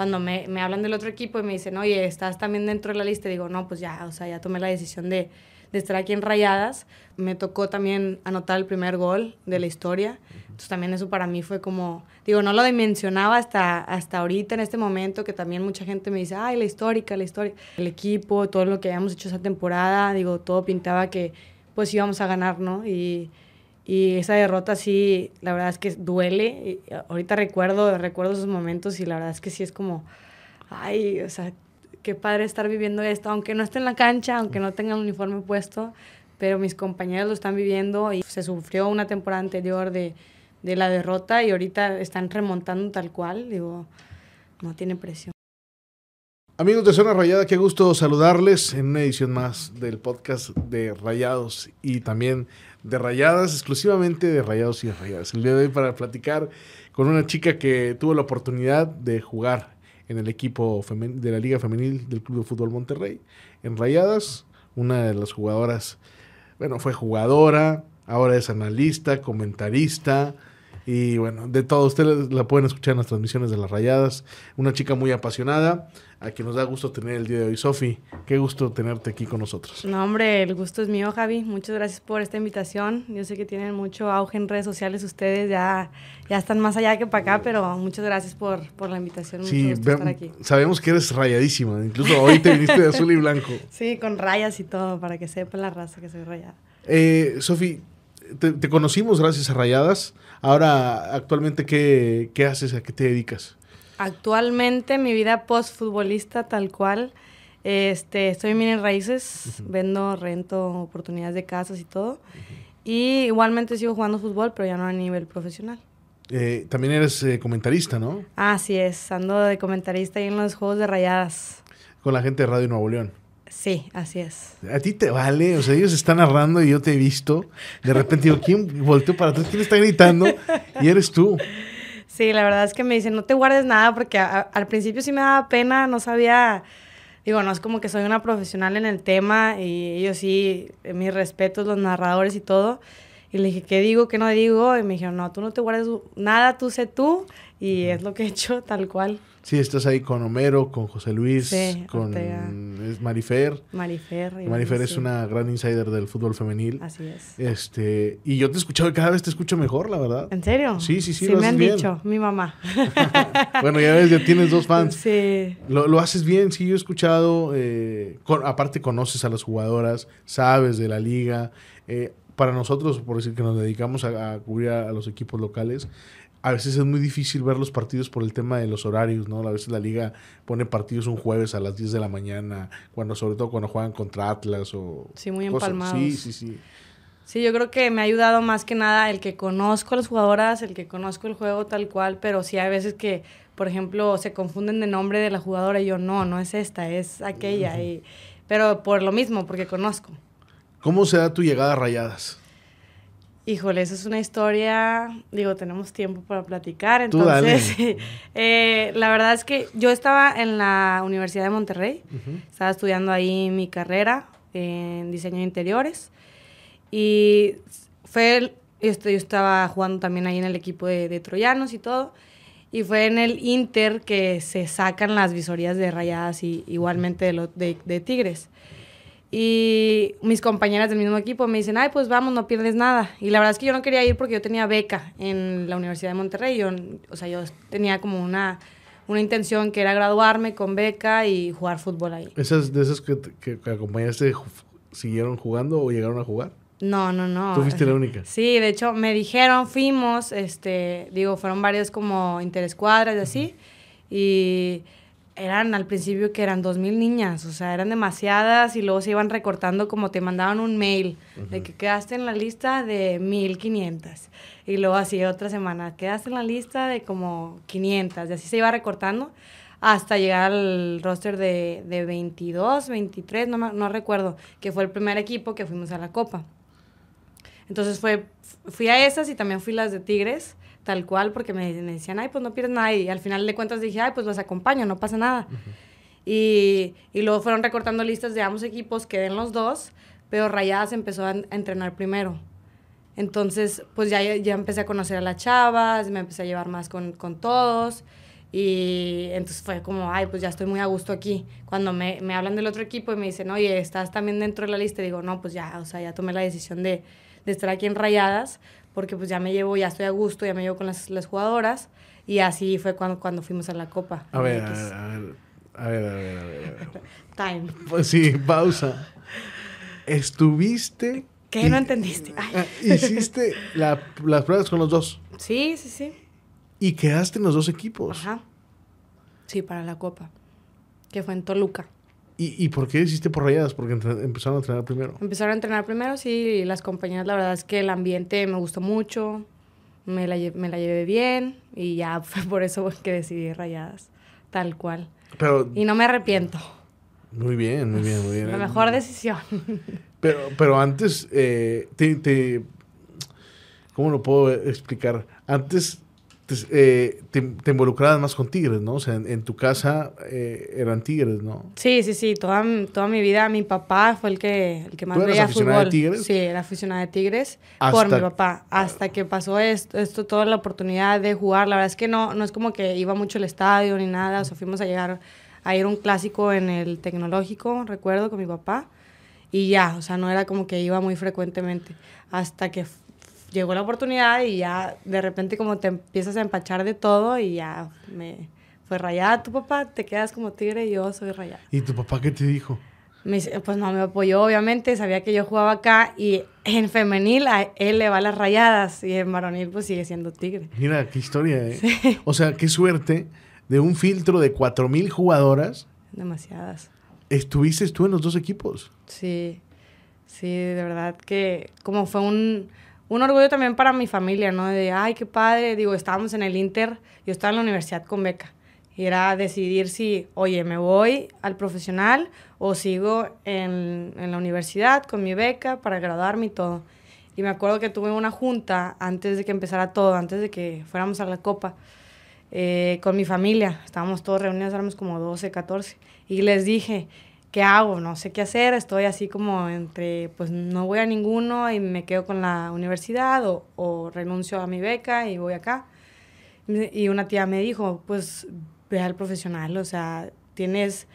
cuando me, me hablan del otro equipo y me dicen, oye, estás también dentro de la lista, digo, no, pues ya, o sea, ya tomé la decisión de, de estar aquí en Rayadas. Me tocó también anotar el primer gol de la historia. Entonces también eso para mí fue como, digo, no lo dimensionaba hasta, hasta ahorita, en este momento, que también mucha gente me dice, ay, la histórica, la historia. El equipo, todo lo que habíamos hecho esa temporada, digo, todo pintaba que pues íbamos a ganar, ¿no? Y, y esa derrota sí, la verdad es que duele. Y ahorita recuerdo, recuerdo esos momentos y la verdad es que sí es como, ay, o sea, qué padre estar viviendo esto, aunque no esté en la cancha, aunque no tenga el uniforme puesto, pero mis compañeros lo están viviendo y se sufrió una temporada anterior de, de la derrota y ahorita están remontando tal cual, digo, no tiene presión. Amigos de Zona Rayada, qué gusto saludarles en una edición más del podcast de Rayados y también de Rayadas, exclusivamente de Rayados y de Rayadas. El día de hoy para platicar con una chica que tuvo la oportunidad de jugar en el equipo de la Liga Femenil del Club de Fútbol Monterrey, en Rayadas, una de las jugadoras, bueno, fue jugadora, ahora es analista, comentarista, y bueno, de todo, ustedes la pueden escuchar en las transmisiones de las rayadas. Una chica muy apasionada, a quien nos da gusto tener el día de hoy. Sofi, qué gusto tenerte aquí con nosotros. No, hombre, el gusto es mío, Javi. Muchas gracias por esta invitación. Yo sé que tienen mucho auge en redes sociales ustedes, ya, ya están más allá que para acá, pero muchas gracias por, por la invitación. Sí, estar aquí. sabemos que eres rayadísima. Incluso hoy te viniste de azul y blanco. Sí, con rayas y todo, para que sepa la raza que soy rayada. Eh, Sofi, te, conocimos gracias a Rayadas. Ahora, actualmente, ¿qué, qué haces? ¿A qué te dedicas? Actualmente, mi vida post-futbolista tal cual. Este, estoy en Miren Raíces, vendo, rento oportunidades de casas y todo. Y igualmente sigo jugando fútbol, pero ya no a nivel profesional. Eh, también eres eh, comentarista, ¿no? Así es, ando de comentarista ahí en los Juegos de Rayadas. Con la gente de Radio Nuevo León. Sí, así es. A ti te vale, o sea, ellos están narrando y yo te he visto. De repente digo, ¿quién volteó para atrás? ¿Quién está gritando? Y eres tú. Sí, la verdad es que me dicen, no te guardes nada, porque al principio sí me daba pena, no sabía, digo, no es como que soy una profesional en el tema y ellos sí, mis respetos, los narradores y todo. Y le dije, ¿qué digo, qué no digo? Y me dijeron, no, tú no te guardes nada, tú sé tú. Y es lo que he hecho tal cual. Sí, estás ahí con Homero, con José Luis, con es Marifer. Marifer. Marifer es una gran insider del fútbol femenil. Así es. Este, y yo te he escuchado y cada vez te escucho mejor, la verdad. ¿En serio? Sí, sí, sí. Sí, me han dicho, mi mamá. bueno, ya ves, ya tienes dos fans. Sí. Lo, haces bien, sí, yo he escuchado. Eh, aparte, conoces a las jugadoras, sabes de la liga. Eh, para nosotros, por decir que nos dedicamos a, a cubrir a los equipos locales, a veces es muy difícil ver los partidos por el tema de los horarios, ¿no? A veces la liga pone partidos un jueves a las 10 de la mañana, cuando sobre todo cuando juegan contra Atlas o Sí, muy empalmados. Sí, sí, sí. Sí, yo creo que me ha ayudado más que nada el que conozco a las jugadoras, el que conozco el juego tal cual, pero sí hay veces que, por ejemplo, se confunden de nombre de la jugadora y yo no, no es esta, es aquella y pero por lo mismo, porque conozco. ¿Cómo se da tu llegada a Rayadas? Híjole, esa es una historia, digo, tenemos tiempo para platicar, entonces, eh, la verdad es que yo estaba en la Universidad de Monterrey, estaba estudiando ahí mi carrera en diseño de interiores y fue, yo estaba jugando también ahí en el equipo de, Troyanos y todo, y fue en el Inter que se sacan las visorías de rayadas y igualmente de, de Tigres. Y mis compañeras del mismo equipo me dicen, ay, pues vamos, no pierdes nada. Y la verdad es que yo no quería ir porque yo tenía beca en la Universidad de Monterrey. Yo, o sea, yo tenía como una, una intención que era graduarme con beca y jugar fútbol ahí. ¿Esas de esas que, que, acompañaste siguieron jugando o llegaron a jugar? No, no, no. ¿Tú fuiste la única? Sí, de hecho, me dijeron, fuimos, este, digo, fueron varios como interescuadras y así. Y eran al principio que eran dos mil niñas, o sea, eran demasiadas y luego se iban recortando como te mandaban un mail de que quedaste en la lista de 1500 y luego así otra semana quedaste en la lista de como 500 y así se iba recortando hasta llegar al roster de, de 22, 23, no, no recuerdo, que fue el primer equipo que fuimos a la Copa. Entonces fue, fui a esas y también fui las de Tigres tal cual, porque me, decían, ay, pues no pierdes nada. Y al final de cuentas dije, ay, pues los acompaño, no pasa nada. y, y, luego fueron recortando listas de ambos equipos, quedé en los dos, pero Rayadas empezó a, entrenar primero. Entonces, pues ya, ya empecé a conocer a las chavas, me empecé a llevar más con, con todos. Y entonces fue como, ay, pues ya estoy muy a gusto aquí. Cuando me, me hablan del otro equipo y me dicen, oye, estás también dentro de la lista, digo, no, pues ya, o sea, ya tomé la decisión de, de estar aquí en Rayadas, porque pues ya me llevo, ya estoy a gusto, ya me llevo con las, las jugadoras. Y así fue cuando, cuando fuimos a la Copa. A ver, a ver, a ver, a ver, a ver, a ver. Time. Pues sí, pausa. Estuviste... ¿Qué? No entendiste. Ay. Ah, Hiciste la- las pruebas con los dos Sí, sí, sí. y quedaste en los dos equipos. Ajá. Sí, para la Copa. Que fue en Toluca. ¿Y, ¿Y por qué hiciste por rayadas? Porque empezaron a entrenar primero. Empezaron a entrenar primero, sí, y las compañeras, la verdad es que el ambiente me gustó mucho, me la, lle- me la llevé bien y ya fue por eso que decidí rayadas, tal cual. Pero Y no me arrepiento, muy bien, muy bien, muy bien. la mejor decisión. Pero, pero antes, eh, te, te- ¿cómo lo puedo explicar? Antes te, eh, te- te involucrabas más con tigres, ¿no? O sea, en, en tu casa eh, eran tigres, ¿no? Sí, sí, sí, toda, mi- toda mi vida mi papá fue el que, el que más ¿Tú eras veía aficionada fútbol. de Tigres? Sí, era aficionada de Tigres por mi papá. Hasta que pasó esto, esto, toda la oportunidad de jugar. La verdad es que no, no es como que iba mucho al estadio ni nada. O sea, fuimos a llegar a ir a un clásico en el tecnológico, recuerdo, con mi papá. Y ya, o sea, no era como que iba muy frecuentemente. Hasta que llegó la oportunidad y ya de repente como te empiezas a empachar de todo y ya me fue rayada tu papá, te quedas como tigre y yo soy rayada. ¿Y tu papá qué te dijo? Me pues no, me apoyó obviamente, sabía que yo jugaba acá y en femenil a él le va las rayadas y en varonil pues sigue siendo tigre. Mira, qué historia, ¿eh? O sea, qué suerte de un filtro de 4.000 jugadoras, Demasiadas. estuviste tú en los dos equipos. Sí, sí, de verdad que como fue un, un orgullo también para mi familia, ¿no? De, ay, qué padre, digo, estábamos en el Inter, yo estaba en la universidad con beca. Y era decidir si, oye, me voy al profesional o sigo en, en la universidad con mi beca para graduarme y todo. Y me acuerdo que tuve una junta antes de que empezara todo, antes de que fuéramos a la copa, eh, con mi familia. Estábamos todos reunidos, éramos como 12, 14. Y les dije, ¿qué hago? No sé qué hacer. Estoy así como entre, pues no voy a ninguno y me quedo con la universidad o, o renuncio a mi beca y voy acá. Y una tía me dijo, pues ve al profesional, o sea, tienes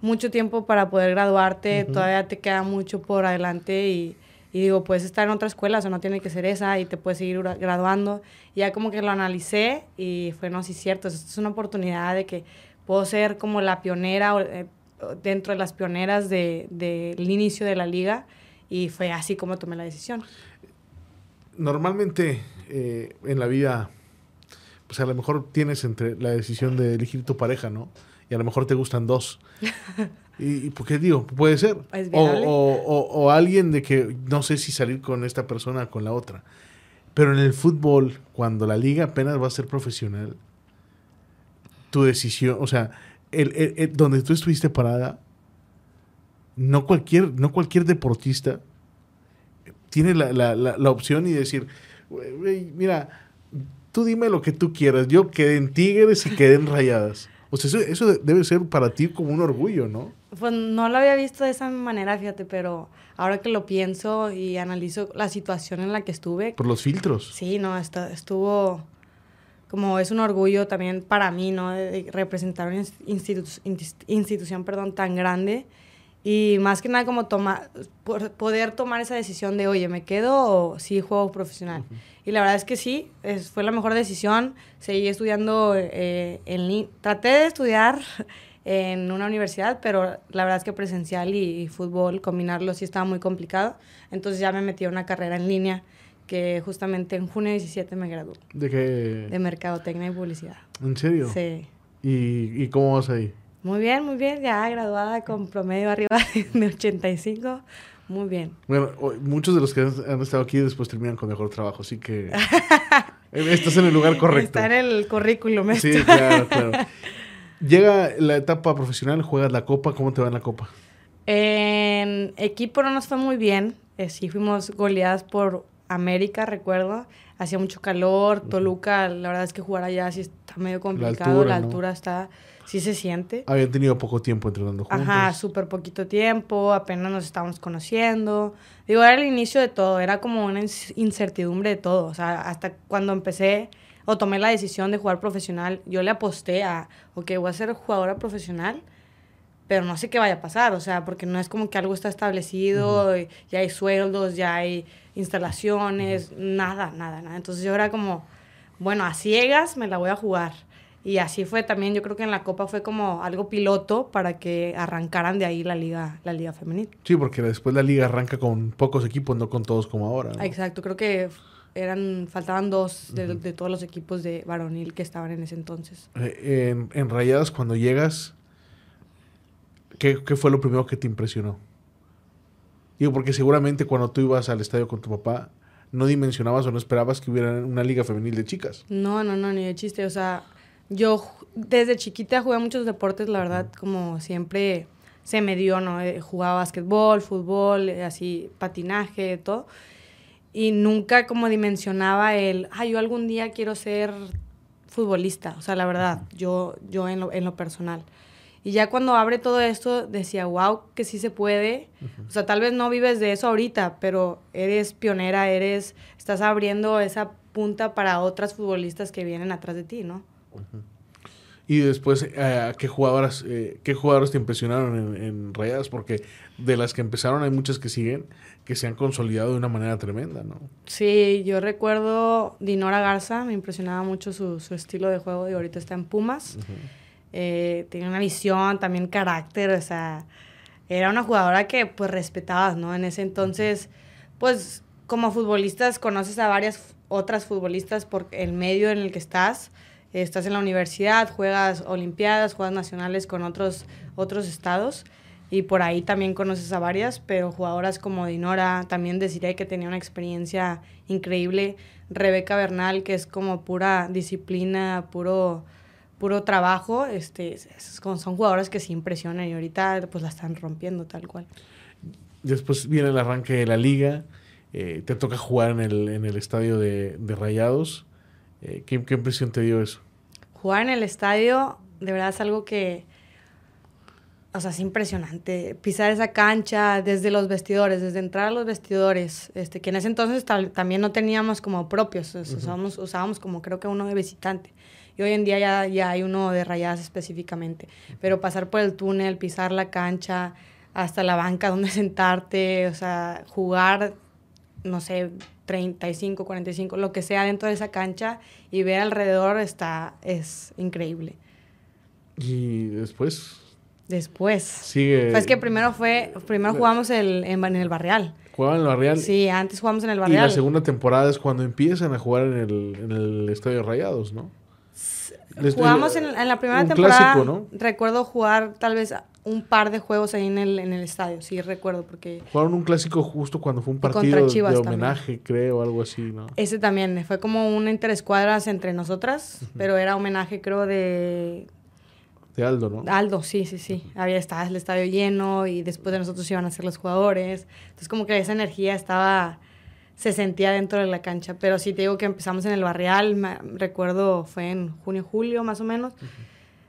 mucho tiempo para poder graduarte, Ujú. todavía te queda mucho por adelante y, y digo, puedes estar en otra escuela, o sea, no tiene que ser esa y te puedes seguir gra- graduando. Y ya como que lo analicé y fue, no, sí, cierto, esto es una oportunidad de que puedo ser como la pionera o, eh, dentro de las pioneras de- del inicio de la liga y fue así como tomé la decisión. Normalmente eh, en la vida, pues a lo mejor tienes entre la decisión de elegir tu pareja, ¿no? Y a lo mejor te gustan dos. ¿Y, y por qué digo? Puede ser. Es O, viable. o, o- o alguien de que no sé si salir con esta persona o con la otra. Pero en el fútbol, cuando la liga apenas va a ser profesional, tu decisión, o sea, el, el- el- donde tú estuviste parada, no cualquier, no cualquier deportista tiene la, la- la- la opción y decir, "Güey, güey, mira, tú dime lo que tú quieras, yo quedé en Tigres y quedé en Rayadas. O sea, eso, eso de- debe ser para ti como un orgullo, ¿no? Pues no lo había visto de esa manera, fíjate, pero ahora que lo pienso y analizo la situación en la que estuve, Por los filtros. sí, no, estuvo como es un orgullo también para mí, ¿no? De, representar una institu- institución, perdón, tan grande y más que nada como tomar, por- poder tomar esa decisión de, oye, ¿me quedo o sí juego profesional? Y la verdad es que sí, es- fue la mejor decisión. Seguí estudiando eh, en Traté de estudiar en una universidad, pero la verdad es que presencial y, y fútbol, combinarlo sí estaba muy complicado. Entonces ya me metí a una carrera en línea que justamente en junio 17 me gradué De que... de Mercadotecnia y Publicidad. ¿En serio? Sí. ¿Y, ¿Y cómo vas ahí? Muy bien, muy bien. Ya graduada con promedio arriba de 85. Muy bien. Bueno, muchos de los que han estado aquí después terminan con mejor trabajo, así que... eh, Estás en el lugar correcto. Está en el currículum esto. Sí, claro, claro. Llega la etapa profesional, juegas la copa, ¿cómo te va en la copa? En equipo no nos fue muy bien. Eh, sí fuimos goleadas por América, recuerdo. Hacía mucho calor. Toluca, la verdad es que jugar allá sí está medio complicado. La altura, altura, ¿no? está, sí se siente. Habían tenido poco tiempo entrenando juntos. Ajá, súper poquito tiempo, apenas nos estábamos conociendo. Digo, era el inicio de todo, era como una incertidumbre de todo. O sea, hasta cuando empecé, o tomé la decisión de jugar profesional, yo le aposté a, ok, voy a ser jugadora profesional, pero no sé qué vaya a pasar, o sea, porque no es como que algo está establecido, ya hay sueldos, ya hay instalaciones, nada, nada, nada. Entonces yo era como, bueno, a ciegas me la voy a jugar. Y así fue también, yo creo que en la Copa fue como algo piloto para que arrancaran de ahí la liga, la liga femenil. Sí, porque después la liga arranca con pocos equipos, no con todos como ahora. Exacto, creo que eran, faltaban dos de, todos los equipos de varonil que estaban en ese entonces. Eh, en, en, Rayadas, cuando llegas, ¿qué, ¿qué, fue lo primero que te impresionó? Digo, porque seguramente cuando tú ibas al estadio con tu papá, no dimensionabas o no esperabas que hubiera una liga femenil de chicas. No, no, no, ni de chiste. O sea, yo desde chiquita jugué muchos deportes, la verdad, como siempre se me dio, ¿no? Eh, jugaba básquetbol, fútbol, eh, así, patinaje, todo. Y nunca como dimensionaba el, ah, yo algún día quiero ser futbolista. O sea, la verdad, yo, yo en, lo, en lo personal. Y ya cuando abre todo esto, decía, wow, que sí se puede. O sea, tal vez no vives de eso ahorita, pero eres pionera, eres, estás abriendo esa punta para otras futbolistas que vienen atrás de ti, ¿no? Y después, eh, ¿qué, jugadoras, eh, ¿qué jugadores te impresionaron en, Rayadas? Porque de las que empezaron hay muchas que siguen, que se han consolidado de una manera tremenda, ¿no? Sí, yo recuerdo Dinora Garza, me impresionaba mucho su, estilo de juego y ahorita está en Pumas. Eh, tenía una visión, también carácter, o sea, era una jugadora que pues respetabas, ¿no? En ese entonces, pues como futbolistas conoces a varias otras futbolistas por el medio en el que estás estás en la universidad, juegas olimpiadas, juegas nacionales con otros, otros estados y por ahí también conoces a varias, pero jugadoras como Dinora, también deciré que tenía una experiencia increíble, Rebeca Bernal, que es como pura disciplina, puro, puro trabajo, este, son jugadoras que sí impresionan y ahorita pues la están rompiendo tal cual. Después viene el arranque de la liga, eh, te toca jugar en el, en el estadio de, de Rayados. Eh, ¿qué, ¿Qué impresión te dio eso? jugar en el estadio de verdad es algo que, o sea, es impresionante. Pisar esa cancha desde los vestidores, desde entrar a los vestidores, este, que en ese entonces también no teníamos como propios, usábamos, usábamos como creo que uno de visitante. Y hoy en día ya, ya hay uno de rayadas específicamente. Pero pasar por el túnel, pisar la cancha, hasta la banca donde sentarte, o sea, jugar, no sé, 35, 45, lo que sea dentro de esa cancha y ver alrededor está, es increíble. ¿Y después? Después. Sigue. Pues que primero fue, primero jugamos el, en, el Barrial. ¿Jugaban en el Barrial? Sí, antes jugamos en el Barrial. Y la segunda temporada es cuando empiezan a jugar en el, en el Estadio Rayados, ¿no? Jugamos en, en, la primera temporada. Clásico, ¿no? Recuerdo jugar tal vez un par de juegos ahí en el, en el estadio, sí recuerdo, porque... Jugaron un clásico justo cuando fue un partido de homenaje, creo, algo así, ¿no? Ese también, fue como un interescuadras entre nosotras, pero era homenaje, creo, de... De Aldo, ¿no? Aldo, sí, sí, sí. Había estado el estadio lleno y después de nosotros iban a ser los jugadores. Entonces como que esa energía estaba se sentía dentro de la cancha. Pero sí te digo que empezamos en el Barrial, recuerdo fue en junio, julio más o menos.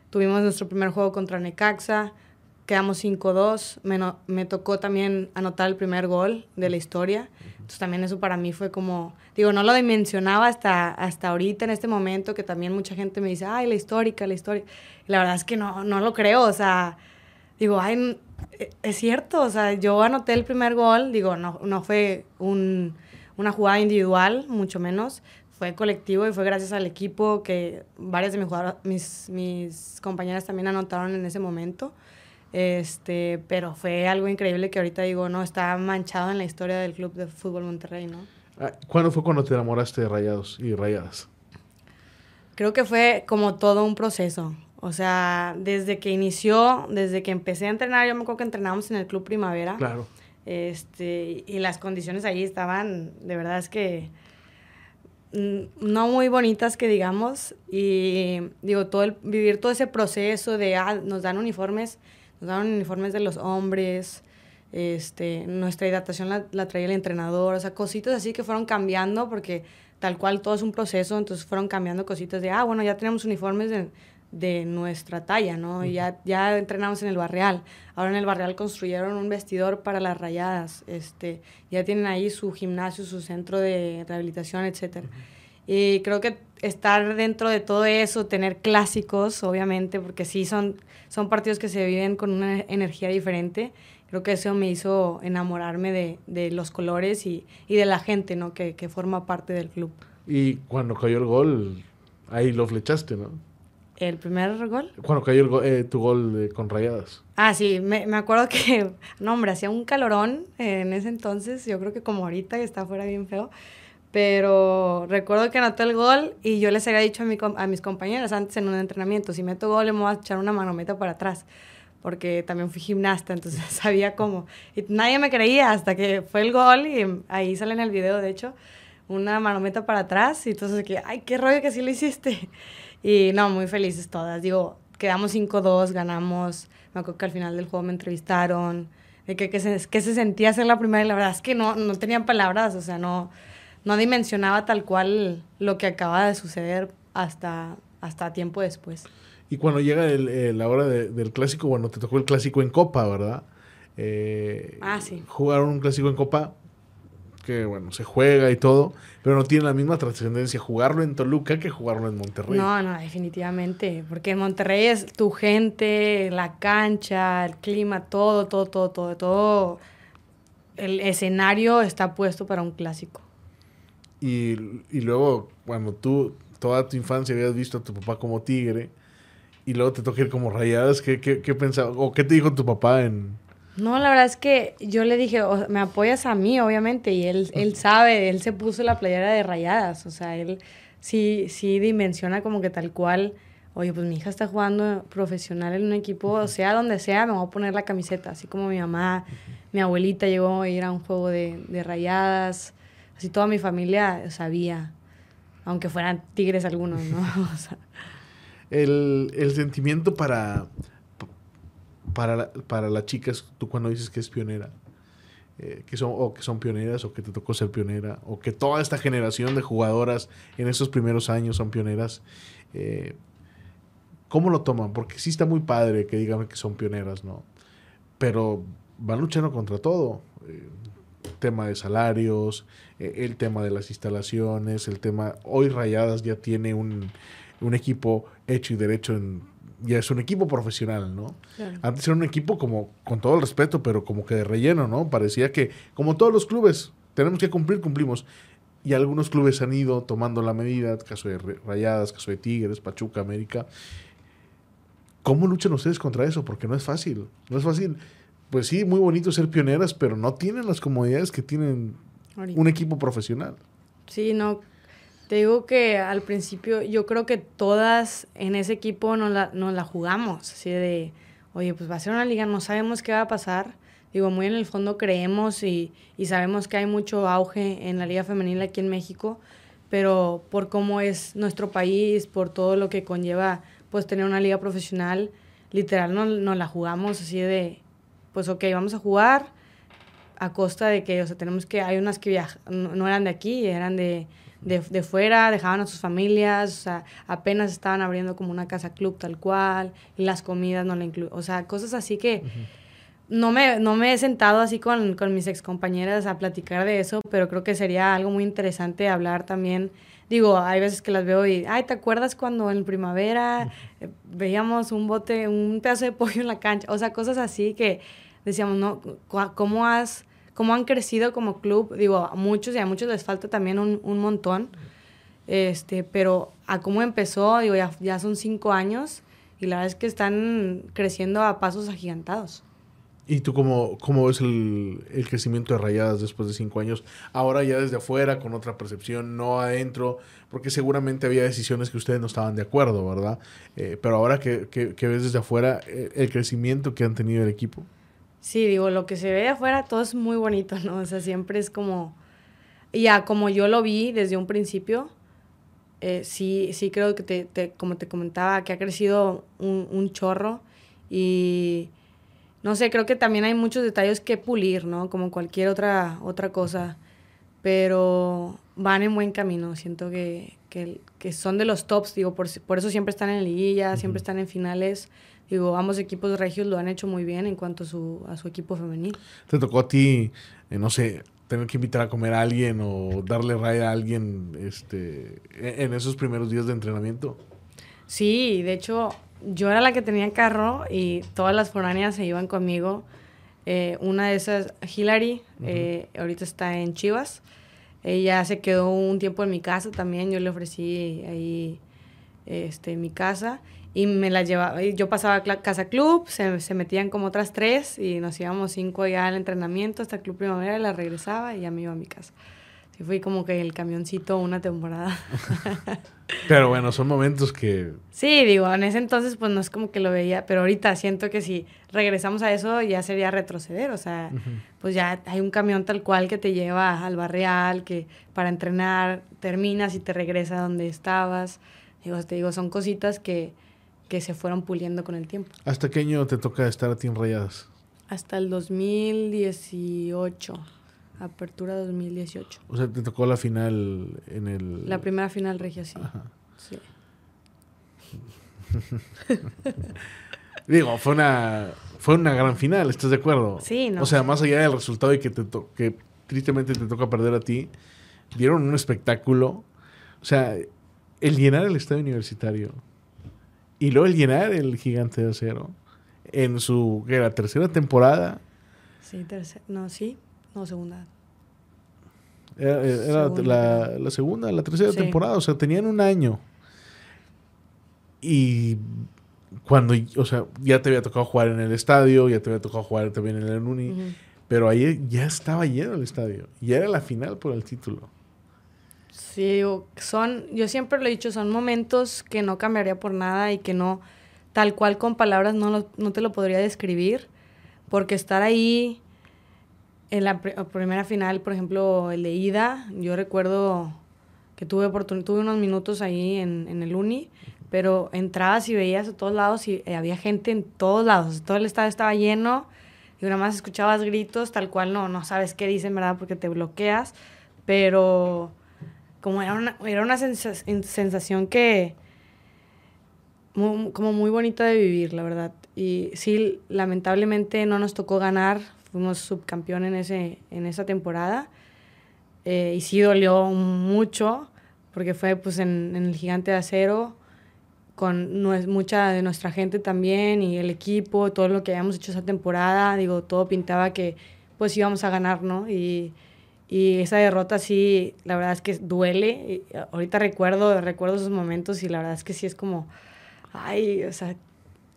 Tuvimos nuestro primer juego contra Necaxa, quedamos 5-2, me, me, tocó también anotar el primer gol de la historia. Entonces también eso para mí fue como, digo, no lo dimensionaba hasta, hasta ahorita en este momento que también mucha gente me dice, ay, la histórica, la historia. la verdad es que no, no lo creo, o sea, digo, ay, e, es cierto, o sea, yo anoté el primer gol, digo, no, no fue un una jugada individual, mucho menos. Fue colectivo y fue gracias al equipo que varias de mis, mis, mis compañeras también anotaron en ese momento. Este, pero fue algo increíble que ahorita digo, no, está manchado en la historia del Club de Fútbol Monterrey, ¿no? Ah, ¿Cuándo fue cuando te enamoraste de Rayados y Rayadas? Creo que fue como todo un proceso. O sea, desde que inició, desde que empecé a entrenar, yo me acuerdo que entrenábamos en el Club Primavera. Claro. Este, y las condiciones ahí estaban, de verdad es que mm, no muy bonitas que digamos. Y digo, todo el, vivir todo ese proceso de, ah, nos dan uniformes, nos dan uniformes de los hombres, este, nuestra hidratación la, la traía el entrenador, o sea, cositas así que fueron cambiando porque tal cual todo es un proceso, entonces fueron cambiando cositas de, ah, bueno, ya tenemos uniformes de nuestra talla, ¿no? ya, ya entrenamos en el Barreal. Ahora en el Barreal construyeron un vestidor para las rayadas. Este, ya tienen ahí su gimnasio, su centro de rehabilitación, etc. Y creo que estar dentro de todo eso, tener clásicos, obviamente, porque sí son, son partidos que se viven con una energía diferente. Creo que eso me hizo enamorarme de, de los colores y, y, de la gente, ¿no? Que, que, forma parte del club. Y cuando cayó el gol, ahí lo flechaste, ¿no? ¿El primer gol? Cuando cayó el go eh, tu gol con rayadas. Ah, sí, me, me, acuerdo que, no, hombre, hacía un calorón en ese entonces, yo creo que como ahorita, que está fuera bien feo. Pero recuerdo que anotó el gol y yo les había dicho a, mi, a mis compañeras antes en un entrenamiento, si meto gol le voy a echar una manometa para atrás, porque también fui gimnasta, entonces sabía cómo. Y nadie me creía hasta que fue el gol y ahí sale en el video, de hecho, una manometa para atrás y entonces que, ay, qué rollo que sí lo hiciste. Y no, muy felices todas. Digo, quedamos 5-2, ganamos. Me acuerdo que al final del juego me entrevistaron de que, que, se, que se sentía ser la primera y la verdad es que no, no tenían palabras, o sea, no no dimensionaba tal cual lo que acaba de suceder hasta, hasta tiempo después. Y cuando llega el, la hora del clásico, bueno, te tocó el clásico en Copa, ¿verdad? Eh, ah, sí. Jugaron un clásico en Copa que, bueno, se juega y todo, pero no tiene la misma trascendencia jugarlo en Toluca que jugarlo en Monterrey. No, no, definitivamente, porque en Monterrey es tu gente, la cancha, el clima, todo, todo, todo, todo, todo. El escenario está puesto para un clásico. Y, y luego, cuando tú toda tu infancia habías visto a tu papá como tigre y luego te toca ir como rayadas, ¿qué, qué, qué pensaba? ¿O qué te dijo tu papá en...? No, la verdad es que yo le dije, me apoyas a mí, obviamente, y él, él sabe, él se puso la playera de rayadas, o sea, él sí, sí dimensiona como que tal cual, oye, pues mi hija está jugando profesional en un equipo, o sea, donde sea, me voy a poner la camiseta, así como mi mamá, mi abuelita llegó a ir a un juego de, de rayadas, Así toda mi familia sabía, aunque fueran tigres algunos, ¿no? el, el, sentimiento para, para, para las chicas, tú cuando dices que es pionera, eh, que son, o que son pioneras, o que te tocó ser pionera, o que toda esta generación de jugadoras en esos primeros años son pioneras, eh, ¿cómo lo toman? Porque sí está muy padre que digan que son pioneras, ¿no? Pero van luchando contra todo. Eh, tema de salarios, eh, el tema de las instalaciones, el tema, hoy Rayadas ya tiene un, un equipo hecho y derecho en, ya es un equipo profesional, ¿no? Antes era un equipo como, con todo el respeto, pero como que de relleno, ¿no? Parecía que, como todos los clubes, tenemos que cumplir, cumplimos. Y algunos clubes han ido tomando la medida, caso de Rayadas, caso de Tigres, Pachuca, América. ¿Cómo luchan ustedes contra eso? Porque no es fácil, no es fácil pues sí, muy bonito ser pioneras, pero no tienen las comodidades que tienen un equipo profesional. Sí, no. Te digo que al principio yo creo que todas en ese equipo nos la, la jugamos, así de, oye, pues va a ser una liga, no sabemos qué va a pasar. Digo, muy en el fondo creemos y, y sabemos que hay mucho auge en la liga femenil aquí en México, pero por cómo es nuestro país, por todo lo que conlleva pues tener una liga profesional, literal nos no la jugamos así de, pues ok, vamos a jugar a costa de que, o sea, tenemos que, hay unas que no, eran de aquí, eran de, de, de, fuera, dejaban a sus familias, o sea, apenas estaban abriendo como una casa club tal cual, y las comidas no la incluyen, o sea, cosas así que no, me, no me he sentado así con, con mis excompañeras a platicar de eso, pero creo que sería algo muy interesante hablar también. Digo, hay veces que las veo y, ay, ¿te acuerdas cuando en primavera eh, veíamos un bote, un pedazo de pollo en la cancha? O sea, cosas así que decíamos, ¿no? ¿Cómo, has, cómo han crecido como club? Digo, a muchos y a muchos les falta también un, un montón, este, pero a cómo empezó, digo, ya, ya son cinco años y la verdad es que están creciendo a pasos agigantados. ¿Y tú cómo, cómo ves el, el, crecimiento de Rayadas después de cinco años? Ahora ya desde afuera, con otra percepción, no adentro, porque seguramente había decisiones que ustedes no estaban de acuerdo, ¿verdad? Eh, pero ahora que, que, que, ves desde afuera eh, el crecimiento que han tenido el equipo. Sí, digo, lo que se ve de afuera todo es muy bonito, ¿no? O sea, siempre es como, ya como yo lo vi desde un principio, eh, sí, sí creo que, te, te, como te comentaba, que ha crecido un, un, chorro y, no sé, creo que también hay muchos detalles que pulir, ¿no? Como cualquier otra, otra cosa, pero van en buen camino, siento que, que, que son de los tops, digo, por, por eso siempre están en liguilla, siempre están en finales, digo, ambos equipos regios lo han hecho muy bien en cuanto a su, a su equipo femenil. ¿Te tocó a ti, eh, no sé, tener que invitar a comer a alguien o darle raya a alguien este, e-, en esos primeros días de entrenamiento? Sí, de hecho, yo era la que tenía carro y todas las foráneas se iban conmigo. Eh, una de esas, Hillary, eh, ahorita está en Chivas. Ella se quedó un tiempo en mi casa también. Yo le ofrecí ahí este, mi casa y me la llevaba. Yo pasaba a casa club, se, se, metían como otras tres y nos íbamos cinco ya al entrenamiento hasta Club Primavera y la regresaba y ya me iba a mi casa. Sí, fui como que el camioncito una temporada. pero bueno, son momentos que... Sí, digo, en ese entonces pues no es como que lo veía, pero ahorita siento que si regresamos a eso ya sería retroceder, o sea, pues ya hay un camión tal cual que te lleva al barrial, que para entrenar terminas y te regresa donde estabas. Digo, te digo, son cositas que, que se fueron puliendo con el tiempo. ¿Hasta qué año te toca estar a ti en Rayadas? Hasta el 2018. Apertura 2018. O sea, te tocó la final en el... La primera final regia, sí. Sí. Digo, fue una, fue una gran final, ¿estás de acuerdo? Sí, no. O sea, más allá del resultado y que, te que tristemente te toca perder a ti, dieron un espectáculo. O sea, el llenar el estadio universitario y luego el llenar el gigante de acero en su ¿qué era, tercera temporada. Sí, tercera, no, sí, no, segunda. Era, la, la, segunda, la tercera temporada, o sea, tenían un año. Y cuando, o sea, ya te había tocado jugar en el estadio, ya te había tocado jugar también en el Uni, pero ahí ya estaba lleno el estadio. Y era la final por el título. Sí, son, yo siempre lo he dicho, son momentos que no cambiaría por nada y que no, tal cual con palabras no, no te lo podría describir, porque estar ahí en la primera final, por ejemplo, el de ida, yo recuerdo que tuve, tuve unos minutos ahí en, en, el uni, pero entrabas y veías a todos lados y había gente en todos lados, todo el estadio estaba lleno y nada más escuchabas gritos, tal cual no, no sabes qué dicen, ¿verdad? Porque te bloqueas, pero como era una, era una sensación que, como muy bonita de vivir, la verdad. Y sí, lamentablemente no nos tocó ganar, fuimos subcampeón en, ese, en esa temporada. Eh, y sí dolió mucho, porque fue pues en, el Gigante de Acero, con mucha de nuestra gente también, y el equipo, todo lo que habíamos hecho esa temporada, digo, todo pintaba que pues íbamos a ganar, ¿no? Y y esa derrota sí, la verdad es que duele. ahorita recuerdo, recuerdo esos momentos y la verdad es que sí es como, ay, o sea,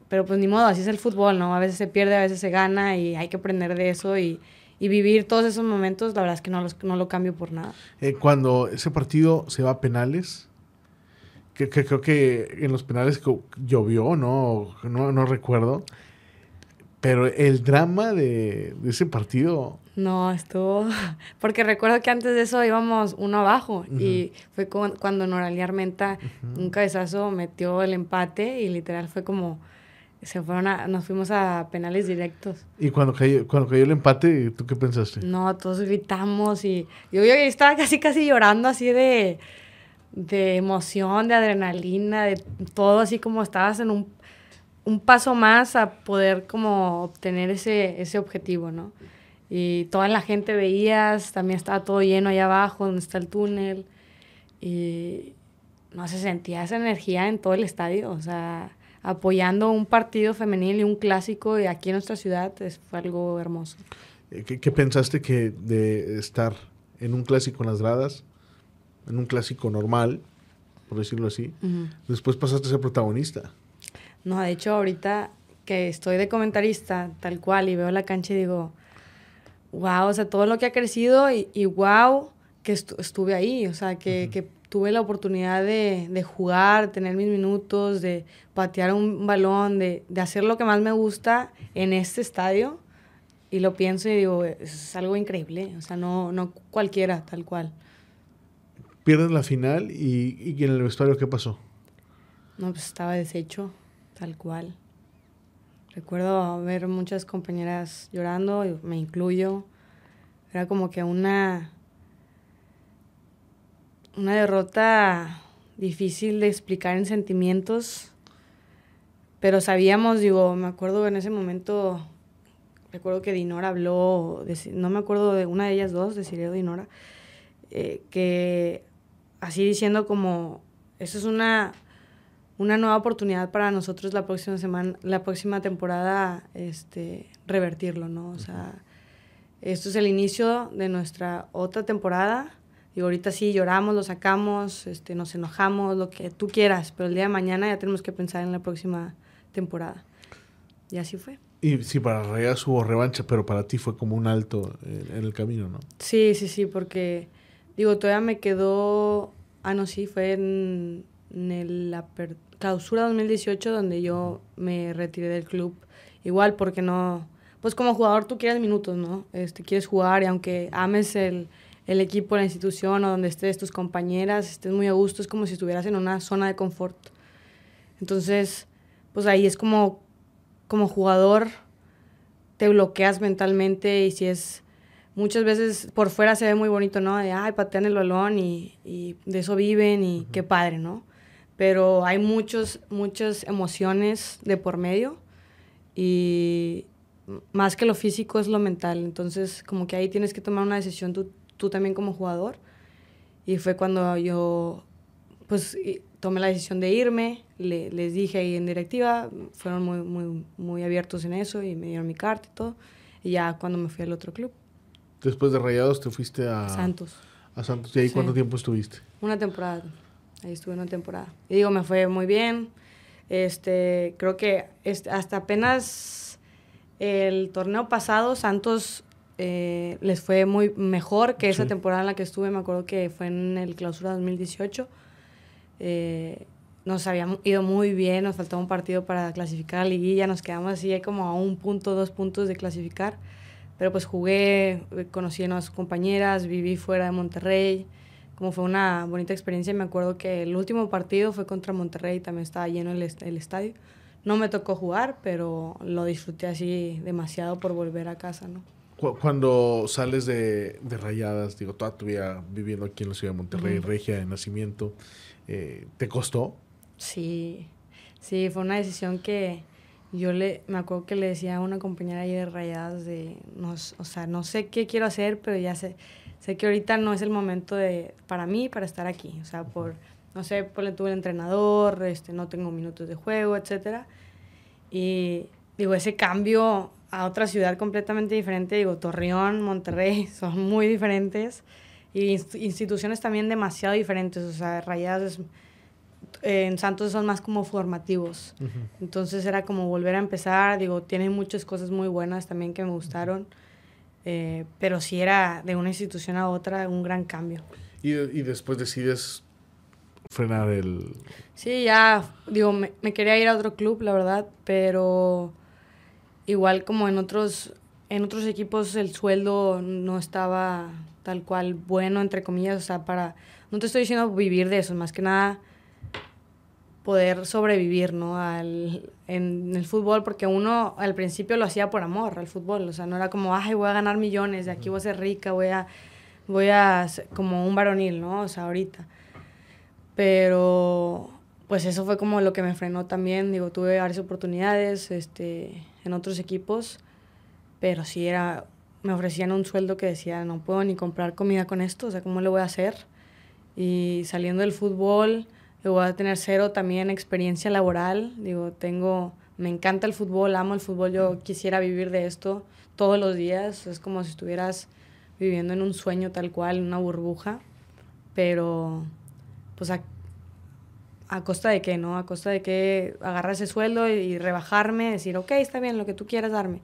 pero pues ni modo, así es el fútbol, ¿no? A veces se pierde, a veces se gana y hay que aprender de eso y, y vivir todos esos momentos, la verdad es que no, los, no lo cambio por nada. Eh, cuando ese partido se va a penales, que, que, creo que en los penales llovió, ¿no? No, no recuerdo. Pero el drama de, de ese partido no, estuvo. Porque recuerdo que antes de eso íbamos uno abajo. Y fue cuando Noralia Armenta, un cabezazo, metió el empate y literal fue como. Se fueron a, nos fuimos a penales directos. ¿Y cuando cayó, cuando cayó el empate, tú qué pensaste? No, todos gritamos y yo, yo estaba casi, casi llorando así de, de emoción, de adrenalina, de todo así como estabas en un, un paso más a poder como obtener ese, ese objetivo, ¿no? Y toda la gente veías, también estaba todo lleno allá abajo, donde está el túnel. Y no se sentía esa energía en todo el estadio. O sea, apoyando un partido femenil y un clásico y aquí en nuestra ciudad es, fue algo hermoso. Eh, ¿Qué, pensaste que de estar en un clásico en las gradas, en un clásico normal, por decirlo así, después pasaste a ser protagonista? No, de hecho ahorita que estoy de comentarista tal cual y veo la cancha y digo, wow, o sea, todo lo que ha crecido y, y wow, que estuve ahí, o sea, que, que tuve la oportunidad de, de, jugar, tener mis minutos, de patear un balón, de, de, hacer lo que más me gusta en este estadio. Y lo pienso y digo, es algo increíble, o sea, no, no cualquiera, tal cual. Pierden la final y, y en el vestuario, ¿qué pasó? No, pues estaba deshecho, tal cual. Recuerdo ver muchas compañeras llorando, me incluyo. Era como que una, una derrota difícil de explicar en sentimientos, pero sabíamos, digo, me acuerdo en ese momento recuerdo que Dinora habló, no me acuerdo de una de ellas dos, de Cireo Dinora, eh, que así diciendo como, eso es una, una nueva oportunidad para nosotros la próxima semana, la próxima temporada, este, revertirlo, ¿no? O sea, esto es el inicio de nuestra otra temporada. Y ahorita sí lloramos, lo sacamos, este, nos enojamos, lo que tú quieras, pero el día de mañana ya tenemos que pensar en la próxima temporada. Y así fue. Y sí, para Rayas hubo revancha, pero para ti fue como un alto en, el camino, ¿no? Sí, sí, sí, porque, digo, todavía me quedó, ah, no, sí, fue en, en la clausura 2018 donde yo me retiré del club. Igual porque no, pues como jugador tú quieres minutos, ¿no? Este, quieres jugar y aunque ames el, el equipo, la institución o donde estés, tus compañeras, estés muy a gusto, es como si estuvieras en una zona de confort. Entonces, pues ahí es como como jugador te bloqueas mentalmente y si es muchas veces por fuera se ve muy bonito, ¿no? De, ay, patean el balón y, y de eso viven y qué padre, ¿no? Pero hay muchos, muchas emociones de por medio y más que lo físico es lo mental. Entonces, como que ahí tienes que tomar una decisión tú, tú también como jugador. Y fue cuando yo, pues, tomé la decisión de irme, le, les dije ahí en directiva, fueron muy, muy, muy abiertos en eso y me dieron mi carta y todo. Y ya cuando me fui al otro club. Después de Rayados te fuiste a Santos. A Santos. ¿Y ahí cuánto tiempo estuviste? Una temporada. Ahí estuve una temporada. Y digo, me fue muy bien. Este, creo que este, hasta apenas el torneo pasado, Santos eh, les fue muy mejor que esa temporada en la que estuve. Me acuerdo que fue en el clausura 2018 eh, nos habíamos ido muy bien, nos faltaba un partido para clasificar a la liguilla, nos quedamos así como a un punto, dos puntos de clasificar, pero pues jugué, conocí a nuevas compañeras, viví fuera de Monterrey, como fue una bonita experiencia, me acuerdo que el último partido fue contra Monterrey, también estaba lleno el, el estadio, no me tocó jugar, pero lo disfruté así demasiado por volver a casa, ¿no? Cuando sales de, de, Rayadas, digo, toda tu vida viviendo aquí en la ciudad de Monterrey, regia de nacimiento, eh, ¿te costó? Sí, sí, fue una decisión que yo le, me acuerdo que le decía a una compañera ahí de Rayadas de, no, o sea, no sé qué quiero hacer, pero ya sé, sé que ahorita no es el momento de, para mí, para estar aquí, o sea, por, no sé, por le tuve el entrenador, este, no tengo minutos de juego, etcétera, y digo, ese cambio a otra ciudad completamente diferente, digo, Torreón, Monterrey, son muy diferentes, y instituciones también demasiado diferentes, o sea, Rayadas en Santos son más como formativos. Entonces era como volver a empezar, digo, tienen muchas cosas muy buenas también que me gustaron, eh, pero sí era de una institución a otra un gran cambio. ¿Y, y después decides frenar el...? Sí, ya, digo, me, me, quería ir a otro club, la verdad, pero igual como en otros, en otros equipos el sueldo no estaba tal cual bueno, entre comillas, o sea, para, no te estoy diciendo vivir de eso, más que nada poder sobrevivir, ¿no? Al, en el fútbol, porque uno al principio lo hacía por amor al fútbol, o sea, no era como, ay, voy a ganar millones, de aquí voy a ser rica, voy a, voy a, como un varonil, ¿no? O sea, ahorita. Pero, pues eso fue como lo que me frenó también, digo, tuve varias oportunidades, este, en otros equipos, pero sí era me ofrecían un sueldo que decía, no puedo ni comprar comida con esto, o sea, ¿cómo le voy a hacer? Y saliendo del fútbol, voy a tener cero también experiencia laboral, digo, tengo, me encanta el fútbol, amo el fútbol, yo quisiera vivir de esto todos los días, es como si estuvieras viviendo en un sueño tal cual, en una burbuja, pero pues a, a costa de qué, ¿no? A costa de que agarrar ese sueldo y rebajarme, decir, ok, está bien, lo que tú quieras darme.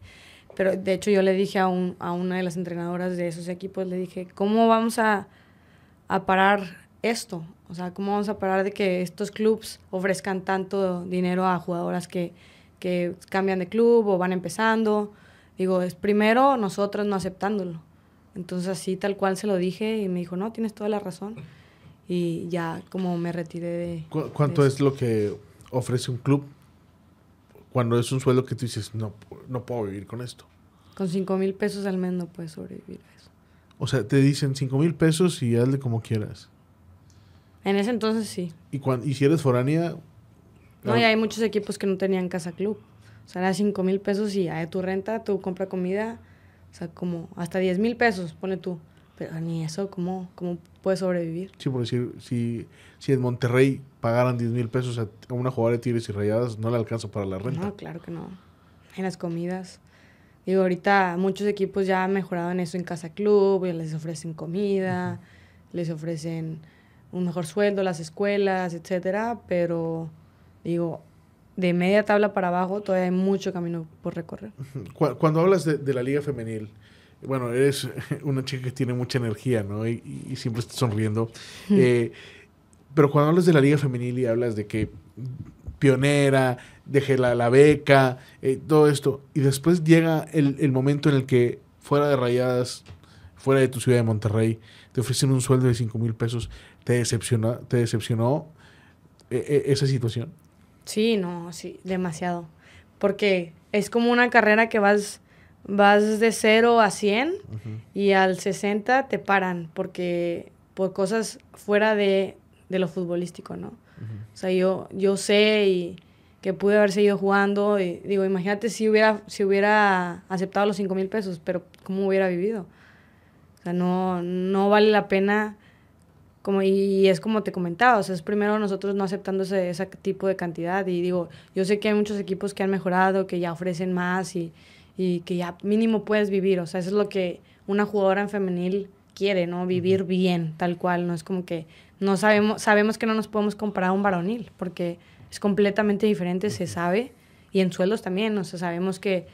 Pero de hecho yo le dije a, un, a una de las entrenadoras de esos equipos, le dije, ¿cómo vamos a, a parar esto? O sea, ¿cómo vamos a parar de que estos clubs ofrezcan tanto dinero a jugadoras que, que cambian de club o van empezando? Digo, es primero nosotros no aceptándolo. Entonces así tal cual se lo dije y me dijo, no, tienes toda la razón. Y ya como me retiré de... ¿Cuánto es lo que ofrece un club cuando es un sueldo que tú dices, no, no puedo vivir con esto. Con 5 mil pesos al mes no puedes sobrevivir a eso. O sea, te dicen 5 mil pesos y hazle como quieras. En ese entonces sí. ¿Y, cuando, y si eres foránea? No, y hay muchos equipos que no tenían casa club. O sea, era 5 mil pesos y ya de tu renta, tu compra comida, o sea, como hasta 10 mil pesos, pone tú. Pero ni eso, ¿cómo, cómo puedes sobrevivir? Sí, por decir, si, si en Monterrey pagaran 10 mil pesos a, a una jugadora de Tigres y Rayadas, no le alcanza para la renta. No, claro que no. En las comidas. Digo, ahorita muchos equipos ya han mejorado en eso en Casa Club, ya les ofrecen comida, les ofrecen un mejor sueldo, las escuelas, etcétera, pero digo, de media tabla para abajo todavía hay mucho camino por recorrer. Cu- Cuando hablas de, de la liga femenil, bueno, eres una chica que tiene mucha energía, ¿no? Y, y siempre estás sonriendo. Eh, pero cuando hablas de la liga femenil y hablas de que pionera, dejé la, la beca, eh, todo esto, y después llega el, el momento en el que fuera de rayadas, fuera de tu ciudad de Monterrey, te ofrecen un sueldo de 5 mil pesos, ¿te decepcionó, te decepcionó eh, eh, esa situación? Sí, no, sí, demasiado. Porque es como una carrera que vas, vas de 0 a 100 y al 60 te paran porque por cosas fuera de, de lo futbolístico, ¿no? O sea, yo, yo sé y que pude haber seguido jugando y digo, imagínate si hubiera, si hubiera aceptado los 5 mil pesos, pero ¿cómo hubiera vivido? O sea, no, no vale la pena como y es como te comentaba, o sea, es primero nosotros no aceptando ese, ese tipo de cantidad y digo, yo sé que hay muchos equipos que han mejorado, que ya ofrecen más y, y que ya mínimo puedes vivir, o sea, eso es lo que una jugadora en femenil quiere, ¿no? Vivir bien, tal cual, no es como que no sabemos, sabemos que no nos podemos comparar a un varonil, porque es completamente diferente, se sabe, y en sueldos también, o sea, sabemos que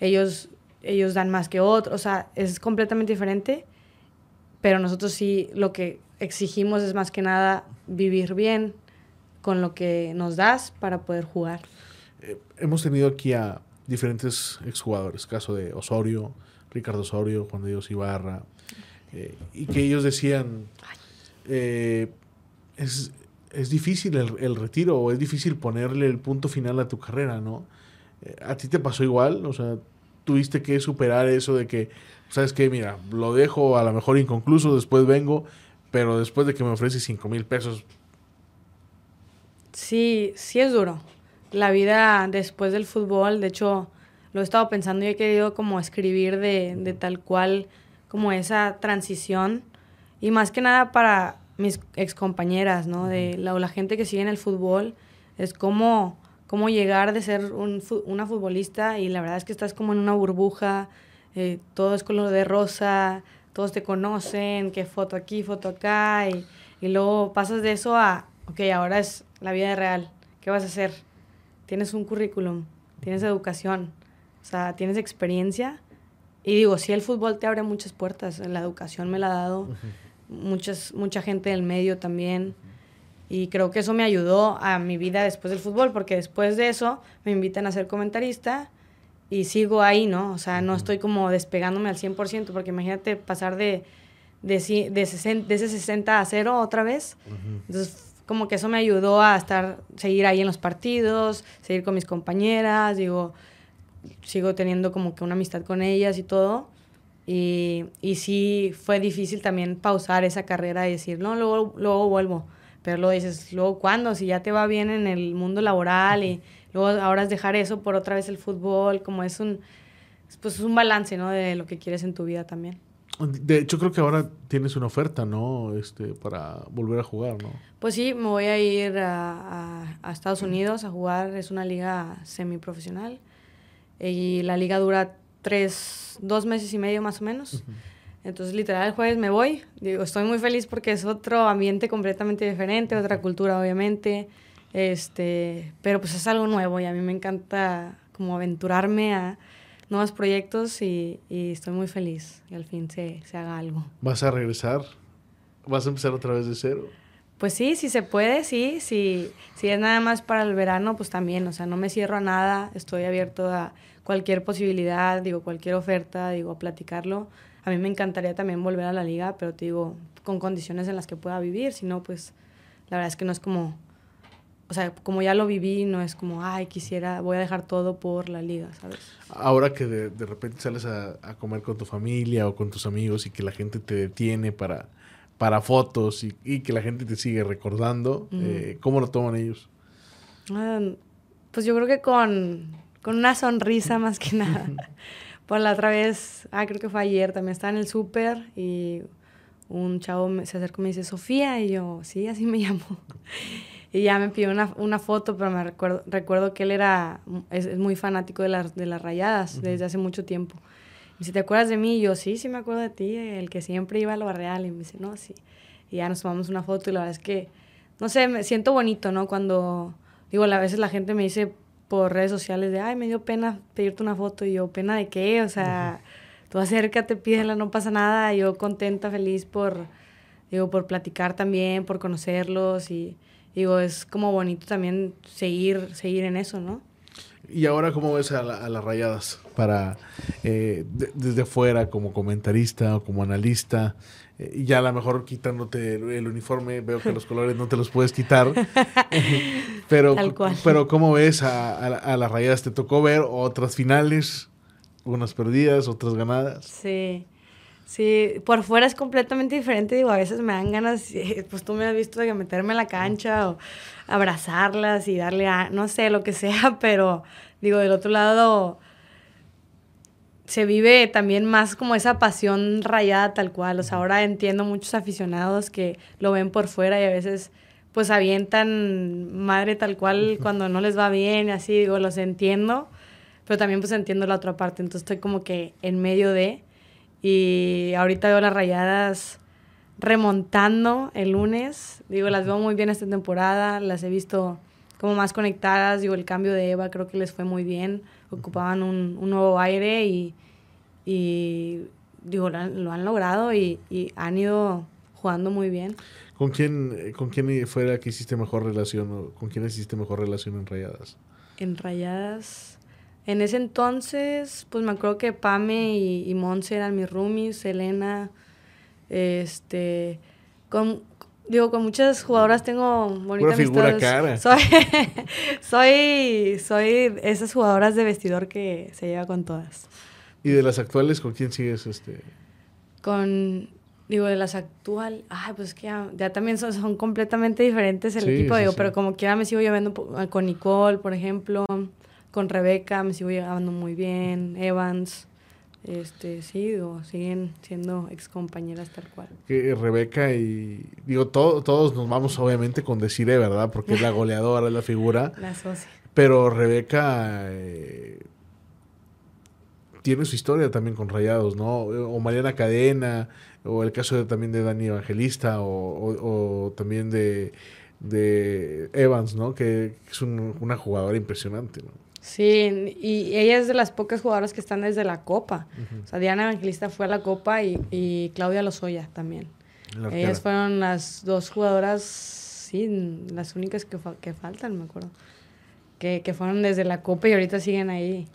ellos, ellos dan más que otros, o sea, es completamente diferente, pero nosotros sí lo que exigimos es más que nada vivir bien con lo que nos das para poder jugar. Eh, hemos tenido aquí a diferentes exjugadores, caso de Osorio, Ricardo Osorio, Juan de Dios Ibarra, eh, y que ellos decían, eh, es, es difícil el, el retiro o es difícil ponerle el punto final a tu carrera, ¿no? ¿A ti te pasó igual? O sea, tuviste que superar eso de que, ¿sabes qué? Mira, lo dejo a lo mejor inconcluso, después vengo, pero después de que me ofreces 5 mil pesos, Sí, sí es duro. La vida después del fútbol, de hecho, lo he estado pensando y he querido como escribir de, de tal cual como esa transición y más que nada para mis excompañeras, ¿no? De la, o la gente que sigue en el fútbol, es como, como llegar de ser un, una futbolista y la verdad es que estás como en una burbuja, eh, todo es color de rosa, todos te conocen, que foto aquí, foto acá, y, y luego pasas de eso a, ok, ahora es la vida real, ¿qué vas a hacer? Tienes un currículum, tienes educación, o sea, tienes experiencia. Y digo, sí, el fútbol te abre muchas puertas, la educación me la ha dado, muchas, mucha gente del medio también. Y creo que eso me ayudó a mi vida después del fútbol, porque después de eso me invitan a ser comentarista y sigo ahí, ¿no? O sea, no estoy como despegándome al 100%, porque imagínate pasar de, de, de, 60 de ese 60 a 0 otra vez. Entonces, como que eso me ayudó a estar, seguir ahí en los partidos, seguir con mis compañeras, digo, sigo teniendo como que una amistad con ellas y todo. Y, y sí fue difícil también pausar esa carrera y decir, no, luego, luego vuelvo. Pero luego dices, luego cuándo, si ya te va bien en el mundo laboral y luego ahora es dejar eso por otra vez el fútbol, como es un, pues es un balance, ¿no? De lo que quieres en tu vida también. De hecho, creo que ahora tienes una oferta, ¿no? Este, para volver a jugar, ¿no? Pues sí, me voy a ir a, a- a Estados Unidos a jugar. Es una liga semiprofesional. Y la liga dura tres, dos meses y medio más o menos. Entonces, literal, el jueves me voy. Digo, estoy muy feliz porque es otro ambiente completamente diferente, otra cultura, obviamente. Este, pero pues es algo nuevo y a mí me encanta como aventurarme a nuevos proyectos y, y estoy muy feliz y al fin se, se haga algo. ¿Vas a regresar? ¿Vas a empezar otra vez de cero? Pues sí, si se puede, sí. Si, si es nada más para el verano, pues también. O sea, no me cierro a nada. Estoy abierto a cualquier posibilidad, digo, cualquier oferta, digo, a platicarlo. A mí me encantaría también volver a la liga, pero te digo, con condiciones en las que pueda vivir. Si no, pues la verdad es que no es como... O sea, como ya lo viví, no es como, ay, quisiera, voy a dejar todo por la liga, ¿sabes? Ahora que de, de repente sales a, a comer con tu familia o con tus amigos y que la gente te detiene para, para fotos y, y que la gente te sigue recordando, Ujú. eh, ¿cómo lo toman ellos? Ah, pues yo creo que con, con una sonrisa más que nada. Por la otra vez, ah, creo que fue ayer, también estaba en el súper y un chavo se acercó y me dice, Sofía, y yo, sí, así me llamo. Y ya me pidió una, una foto, pero me recuerdo, recuerdo que él era, es, muy fanático de, las de las rayadas desde hace mucho tiempo. Y si te acuerdas de mí, yo, sí, sí me acuerdo de ti, el que siempre iba a lo real. Y me dice, no, sí. Y ya nos tomamos una foto y la verdad es que, no sé, me siento bonito, ¿no? Cuando, digo, a veces la gente me dice por redes sociales de, ay, me dio pena pedirte una foto. Y yo, ¿pena de qué? O sea, tú acércate, pídela, no pasa nada. Yo contenta, feliz por, digo, por platicar también, por conocerlos y digo, es como bonito también seguir, seguir en eso, ¿no? ¿Y ahora cómo ves a, las rayadas? Para, eh, desde fuera, como comentarista o como analista, eh, ya a lo mejor quitándote el, uniforme, veo que los colores no te los puedes quitar. pero, pero ¿cómo ves a, a, las rayadas? ¿Te tocó ver otras finales? Unas perdidas, otras ganadas. Sí. Sí, por fuera es completamente diferente. Digo, a veces me dan ganas, pues tú me has visto de meterme en la cancha o abrazarlas y darle a, no sé, lo que sea, pero digo, del otro lado se vive también más como esa pasión rayada tal cual. O sea, ahora entiendo muchos aficionados que lo ven por fuera y a veces pues avientan madre tal cual cuando no les va bien y así, digo, los entiendo, pero también pues entiendo la otra parte. Entonces estoy como que en medio de y ahorita veo las rayadas remontando el lunes. Digo, las veo muy bien esta temporada, las he visto como más conectadas. Digo, el cambio de Eva creo que les fue muy bien. Ocupaban un, un nuevo aire y, y digo, lo han, lo han logrado y, y, han ido jugando muy bien. ¿Con quién, ¿Con quién fuera que hiciste mejor relación o con quién hiciste mejor relación en rayadas? En rayadas. En ese entonces, pues me acuerdo que Pame y, y Monse eran mis roomies, Selena, este, con, digo, con muchas jugadoras tengo bonita Una figura cara. Soy, soy, soy esas jugadoras de vestidor que se lleva con todas. ¿Y de las actuales con quién sigues este? Con, digo, de las actuales, ay, pues que ya, también son, son, completamente diferentes el equipo, digo, pero como quiera me sigo llevando con Nicole, por ejemplo con Rebeca me sigo llevando muy bien, Evans, este, sí, siguen siendo ex compañeras tal cual. Rebeca y, digo, todos nos vamos obviamente con Desire, ¿verdad? Porque es la goleadora, la figura. La socia. Pero Rebeca eh, tiene su historia también con Rayados, ¿no? O Mariana Cadena, o el caso de, también de Dani Evangelista, o, también de, de Evans, ¿no? Que es una jugadora impresionante, ¿no? Sí, y ella es de las pocas jugadoras que están desde la Copa. O sea, Diana Evangelista fue a la Copa y, y Claudia Lozoya también. Ellas fueron las dos jugadoras, sí, las únicas que, que faltan, me acuerdo. Que, que, fueron desde la Copa y ahorita siguen ahí.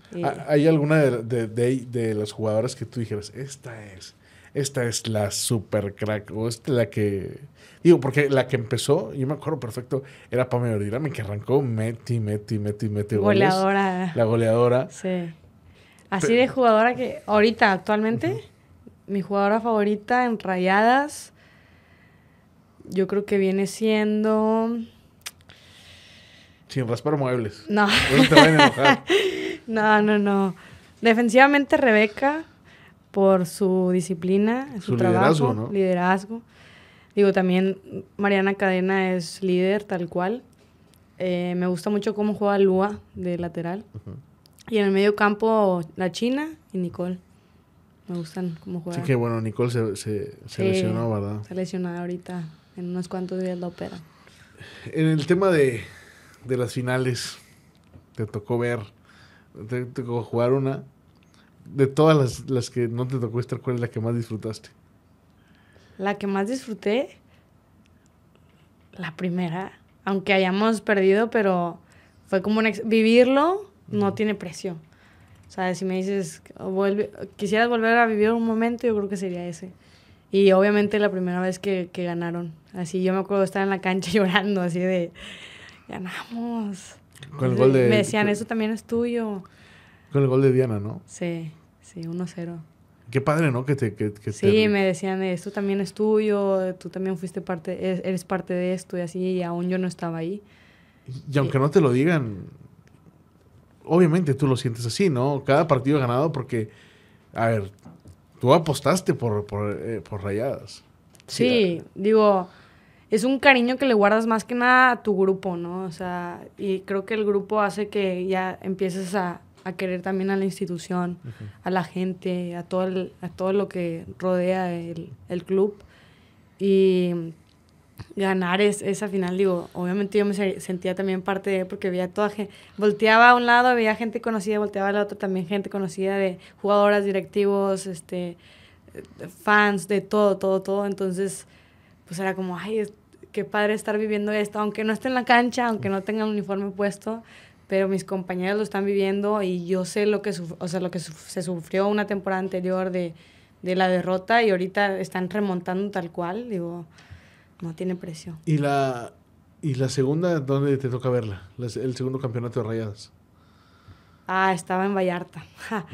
¿Hay alguna de, de, de, las jugadoras que tú dijeras, esta es, esta es la super crack, o esta es la que Digo, porque la que empezó, yo me acuerdo perfecto, era Pamela Verdirame, que arrancó meti, meti, meti, meti Goleadora. La goleadora. Sí. Así de jugadora que ahorita, actualmente, mi jugadora favorita en rayadas, yo creo que viene siendo... Sin raspar muebles. No. No te a enojar. no, no, no. Defensivamente Rebeca, por su disciplina, su, su trabajo, liderazgo, ¿no? liderazgo. Digo, también Mariana Cadena es líder tal cual. Eh, me gusta mucho cómo juega Lua de lateral. Y en el medio campo, la China y Nicole. Me gustan cómo juegan. Sí, que bueno, Nicole se, se, se lesionó, ¿verdad? Se lesionó ahorita. En unos cuantos días la opera. En el tema de, de las finales, te tocó ver, te tocó jugar una. De todas las, las que no te tocó estar, ¿cuál es la que más disfrutaste? La que más disfruté, la primera, aunque hayamos perdido, pero fue como un vivirlo no tiene precio. O sea, si me dices, vuelve, quisieras volver a vivir un momento, yo creo que sería ese. Y obviamente la primera vez que, que ganaron. Así yo me acuerdo de estar en la cancha llorando, así de, ganamos. Con el gol de, me decían, eso también es tuyo. Con el gol de Diana, ¿no? Sí, sí, 1-0. Qué padre, ¿no? Que te, que, sí, me decían, esto también es tuyo, tú también fuiste parte, eres parte de esto y así, y aún yo no estaba ahí. Y aunque no te lo digan, obviamente tú lo sientes así, ¿no? Cada partido ganado porque, a ver, tú apostaste por, por, eh, por rayadas. Sí, digo, es un cariño que le guardas más que nada a tu grupo, ¿no? O sea, y creo que el grupo hace que ya empieces a, a querer también a la institución, a la gente, a todo, el, a todo lo que rodea el, el club. Y ganar es, esa final, digo, obviamente yo me sentía también parte de, porque veía toda gente, volteaba a un lado, veía gente conocida, volteaba al otro también gente conocida de jugadoras, directivos, este, fans, de todo, todo, todo. Entonces, pues era como, ay, qué padre estar viviendo esto, aunque no esté en la cancha, aunque no tenga el uniforme puesto, pero mis compañeros lo están viviendo y yo sé lo que, o sea, lo que se sufrió una temporada anterior de, de la derrota y ahorita están remontando tal cual, digo, no tiene precio. ¿Y la, y la segunda, dónde te toca verla? El segundo campeonato de rayadas. Ah, estaba en Vallarta.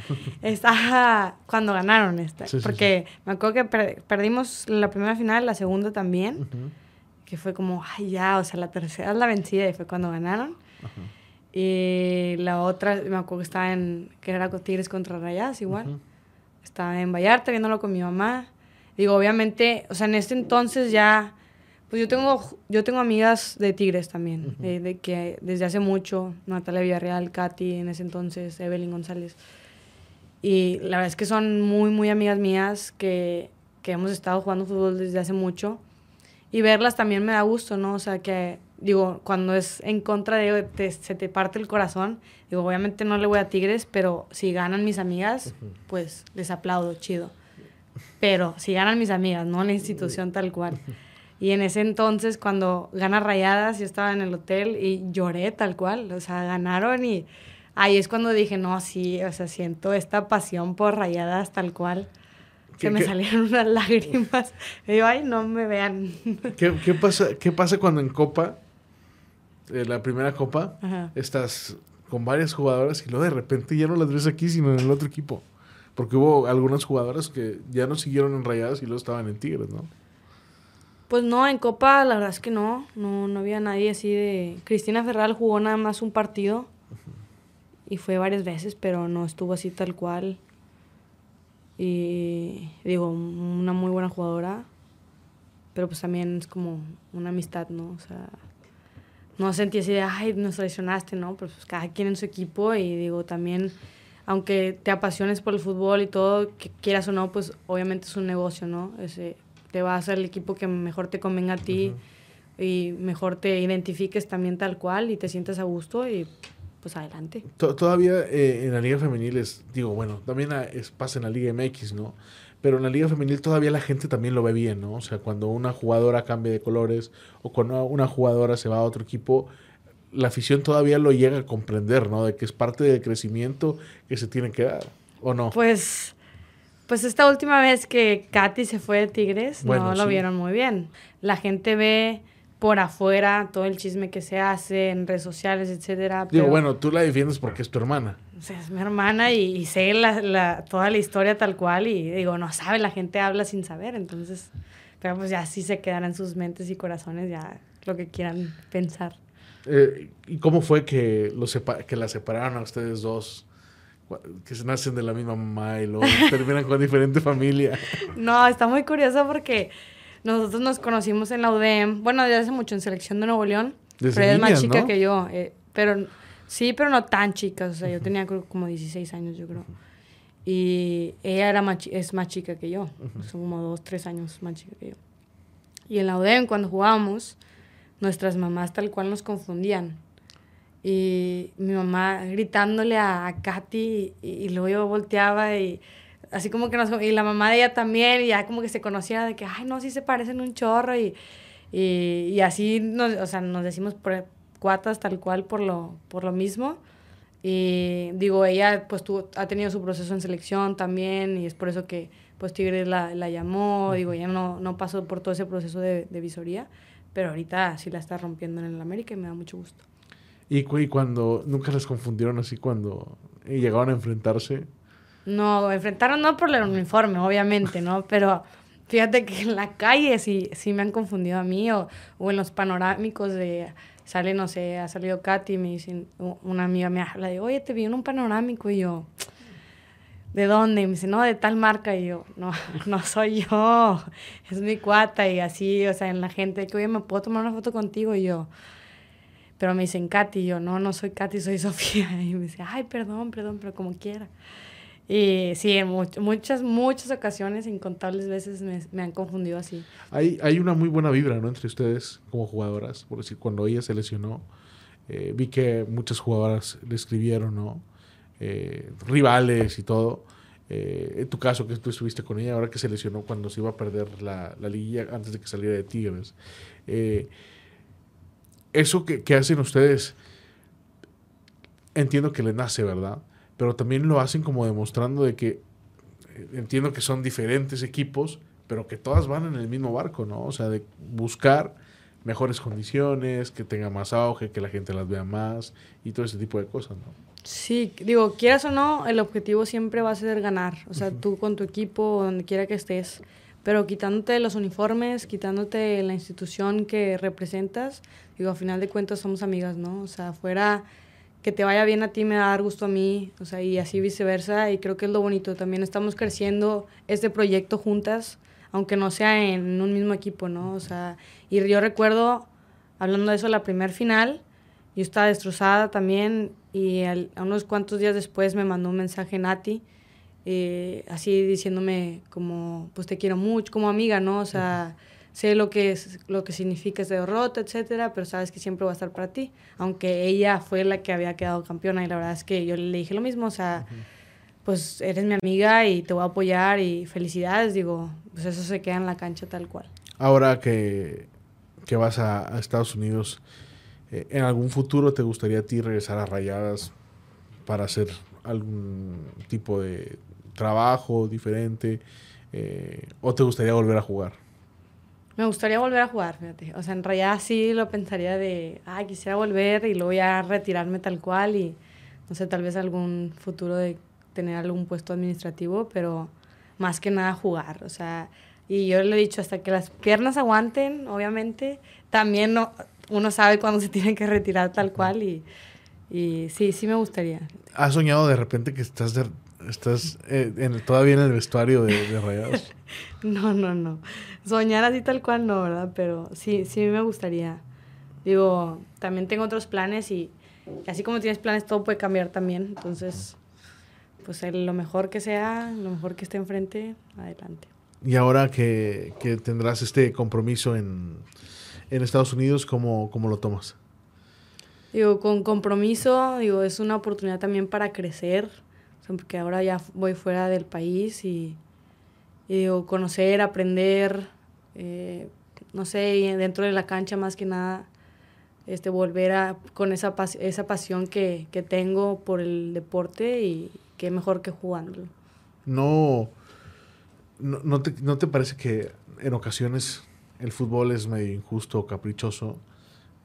estaba cuando ganaron esta. porque me acuerdo que perdimos la primera final, la segunda también. Que fue como, ay, ya, o sea, la tercera es la vencida y fue cuando ganaron. Y la otra, me acuerdo que estaba en, que era Tigres contra Rayadas igual. Estaba en Vallarta viéndolo con mi mamá. Digo, obviamente, o sea, en este entonces ya pues yo tengo, yo tengo amigas de Tigres también, de, que desde hace mucho, Natalia Villarreal, Katy en ese entonces, Evelyn González. Y la verdad es que son muy, muy amigas mías que, que hemos estado jugando fútbol desde hace mucho. Y verlas también me da gusto, ¿no? O sea, que digo, cuando es en contra de te, se te parte el corazón, digo, obviamente no le voy a Tigres, pero si ganan mis amigas, pues les aplaudo, chido. Pero si ganan mis amigas, no la institución tal cual. Y en ese entonces, cuando gana Rayadas, yo estaba en el hotel y lloré tal cual. O sea, ganaron y ahí es cuando dije, no, sí, o sea, siento esta pasión por Rayadas tal cual. Que me salieron unas lágrimas. Y digo, ay, no me vean. ¿Qué, qué pasa, ¿Qué pasa cuando en Copa, eh, la primera Copa, estás con varias jugadoras y luego de repente ya no las ves aquí, sino en el otro equipo? Porque hubo algunas jugadoras que ya no siguieron en Rayadas y luego estaban en Tigres, ¿no? Pues no, en Copa la verdad es que no, no, no había nadie así de... Cristina Ferral jugó nada más un partido y fue varias veces, pero no estuvo así tal cual. Y digo, una muy buena jugadora, pero pues también es como una amistad, ¿no? O sea, no sentí así de, ay, nos traicionaste, ¿no? Pero pues cada quien en su equipo y digo, también, aunque te apasiones por el fútbol y todo, que quieras o no, pues obviamente es un negocio, ¿no? Ese, te vas al equipo que mejor te convenga a ti y mejor te identifiques también tal cual y te sientas a gusto y pues adelante. Todavía eh, en la Liga Femenil es, digo, bueno, también es, pasa en la Liga MX, ¿no? Pero en la Liga Femenil todavía la gente también lo ve bien, ¿no? O sea, cuando una jugadora cambia de colores o cuando una jugadora se va a otro equipo, la afición todavía lo llega a comprender, ¿no? De que es parte del crecimiento que se tiene que dar, ¿o no? Pues pues esta última vez que Katy se fue de Tigres, no lo vieron muy bien. La gente ve por afuera todo el chisme que se hace en redes sociales, etcétera. Digo, bueno, tú la defiendes porque es tu hermana. O sea, es mi hermana y, sé la, toda la historia tal cual y digo, no sabe, la gente habla sin saber, entonces, pero pues ya sí se quedará en sus mentes y corazones, ya lo que quieran pensar. Eh, ¿Y cómo fue que, lo que la separaron a ustedes dos? que se nacen de la misma mamá y luego terminan con diferente familia. No, está muy curioso porque nosotros nos conocimos en la UDEM, bueno, desde hace mucho en Selección de Nuevo León, pero ella es más chica que yo, eh, pero sí, pero no tan chica, o sea, yo tenía como 16 años, yo creo. Y ella era es más chica que yo, son como dos, tres años más chica que yo. Y en la UDEM, cuando jugábamos, nuestras mamás tal cual nos confundían y mi mamá gritándole a, Katy y, luego yo volteaba y así como que nos... Y la mamá de ella también y ya como que se conocía de que, ay, no, sí se parecen un chorro y, y, así nos, o sea, nos decimos por, cuatas tal cual por lo, por lo mismo. Y digo, ella pues tuvo, ha tenido su proceso en selección también y es por eso que pues Tigres la, la llamó, digo, ella no, no pasó por todo ese proceso de, de visoría, pero ahorita sí la está rompiendo en el América y me da mucho gusto. Y, cuando nunca les confundieron así cuando llegaban a enfrentarse. No, enfrentaron no por el uniforme, obviamente, ¿no? Pero fíjate que en la calle sí, sí me han confundido a mí o, o en los panorámicos de Sale, no sé, ha salido Katy y me dice, una amiga me habla de, oye, te vi en un panorámico y yo, ¿de dónde? Y me dice, no, de tal marca. Y yo, no, no soy yo, es mi cuata. Y así, o sea, en la gente, que, oye, ¿me puedo tomar una foto contigo? Y yo, pero me dicen Katy. Y yo, no, no soy Katy, soy Sofía. Y me dice, ay, perdón, perdón, pero como quiera. Y sí, en muchas, muchas ocasiones, incontables veces me, han confundido así. Hay, hay una muy buena vibra, ¿no? Entre ustedes como jugadoras. Por decir, cuando ella se lesionó, eh, vi que muchas jugadoras le escribieron, ¿no? Eh, rivales y todo. Eh, en tu caso, que tú estuviste con ella, ahora que se lesionó cuando se iba a perder la, la liguilla antes de que saliera de Tigres. eso que, que hacen ustedes, entiendo que le nace, ¿verdad? Pero también lo hacen como demostrando de que eh, entiendo que son diferentes equipos, pero que todas van en el mismo barco, ¿no? O sea, de buscar mejores condiciones, que tenga más auge, que la gente las vea más y todo ese tipo de cosas, ¿no? Sí, digo, quieras o no, el objetivo siempre va a ser ganar, o sea, tú con tu equipo, donde quiera que estés, pero quitándote los uniformes, quitándote la institución que representas, digo, a final de cuentas somos amigas, ¿no? O sea, fuera que te vaya bien a ti me va a dar gusto a mí, o sea, y así viceversa, y creo que es lo bonito, también estamos creciendo este proyecto juntas, aunque no sea en un mismo equipo, ¿no? O sea, y yo recuerdo, hablando de eso, la primer final, yo estaba destrozada también, y a unos cuantos días después me mandó un mensaje Nati, eh, así diciéndome como, pues te quiero mucho, como amiga, ¿no? O sea sé lo que, es, lo que significa esa derrota, etcétera, pero sabes que siempre va a estar para ti. Aunque ella fue la que había quedado campeona y la verdad es que yo le dije lo mismo, o sea, pues eres mi amiga y te voy a apoyar y felicidades, digo, pues eso se queda en la cancha tal cual. Ahora que, que vas a, Estados Unidos, eh, ¿en algún futuro te gustaría a ti regresar a Rayadas para hacer algún tipo de trabajo diferente? Eh, ¿O te gustaría volver a jugar? Me gustaría volver a jugar, fíjate. O sea, en realidad sí lo pensaría de, ah, quisiera volver y luego ya retirarme tal cual y, no sé, tal vez algún futuro de tener algún puesto administrativo, pero más que nada jugar. O sea, y yo le he dicho, hasta que las piernas aguanten, obviamente, también no, uno sabe cuándo se tiene que retirar tal cual y, y sí, sí me gustaría. ¿Has soñado de repente que estás, estás eh, en, todavía en el vestuario de, de Rayados? no, no, no soñar así tal cual no, ¿verdad? Pero sí, sí me gustaría. Digo, también tengo otros planes y así como tienes planes, todo puede cambiar también. Entonces, pues lo mejor que sea, lo mejor que esté enfrente, adelante. Y ahora que, que tendrás este compromiso en, en Estados Unidos, ¿cómo, ¿cómo, lo tomas? Digo, con compromiso, digo, es una oportunidad también para crecer, porque ahora ya voy fuera del país y, y digo, conocer, aprender, eh, no sé, dentro de la cancha más que nada, este, volver a, con esa, esa pasión que, que tengo por el deporte y qué mejor que jugándolo. No, no, no, te, ¿No te parece que en ocasiones el fútbol es medio injusto, caprichoso?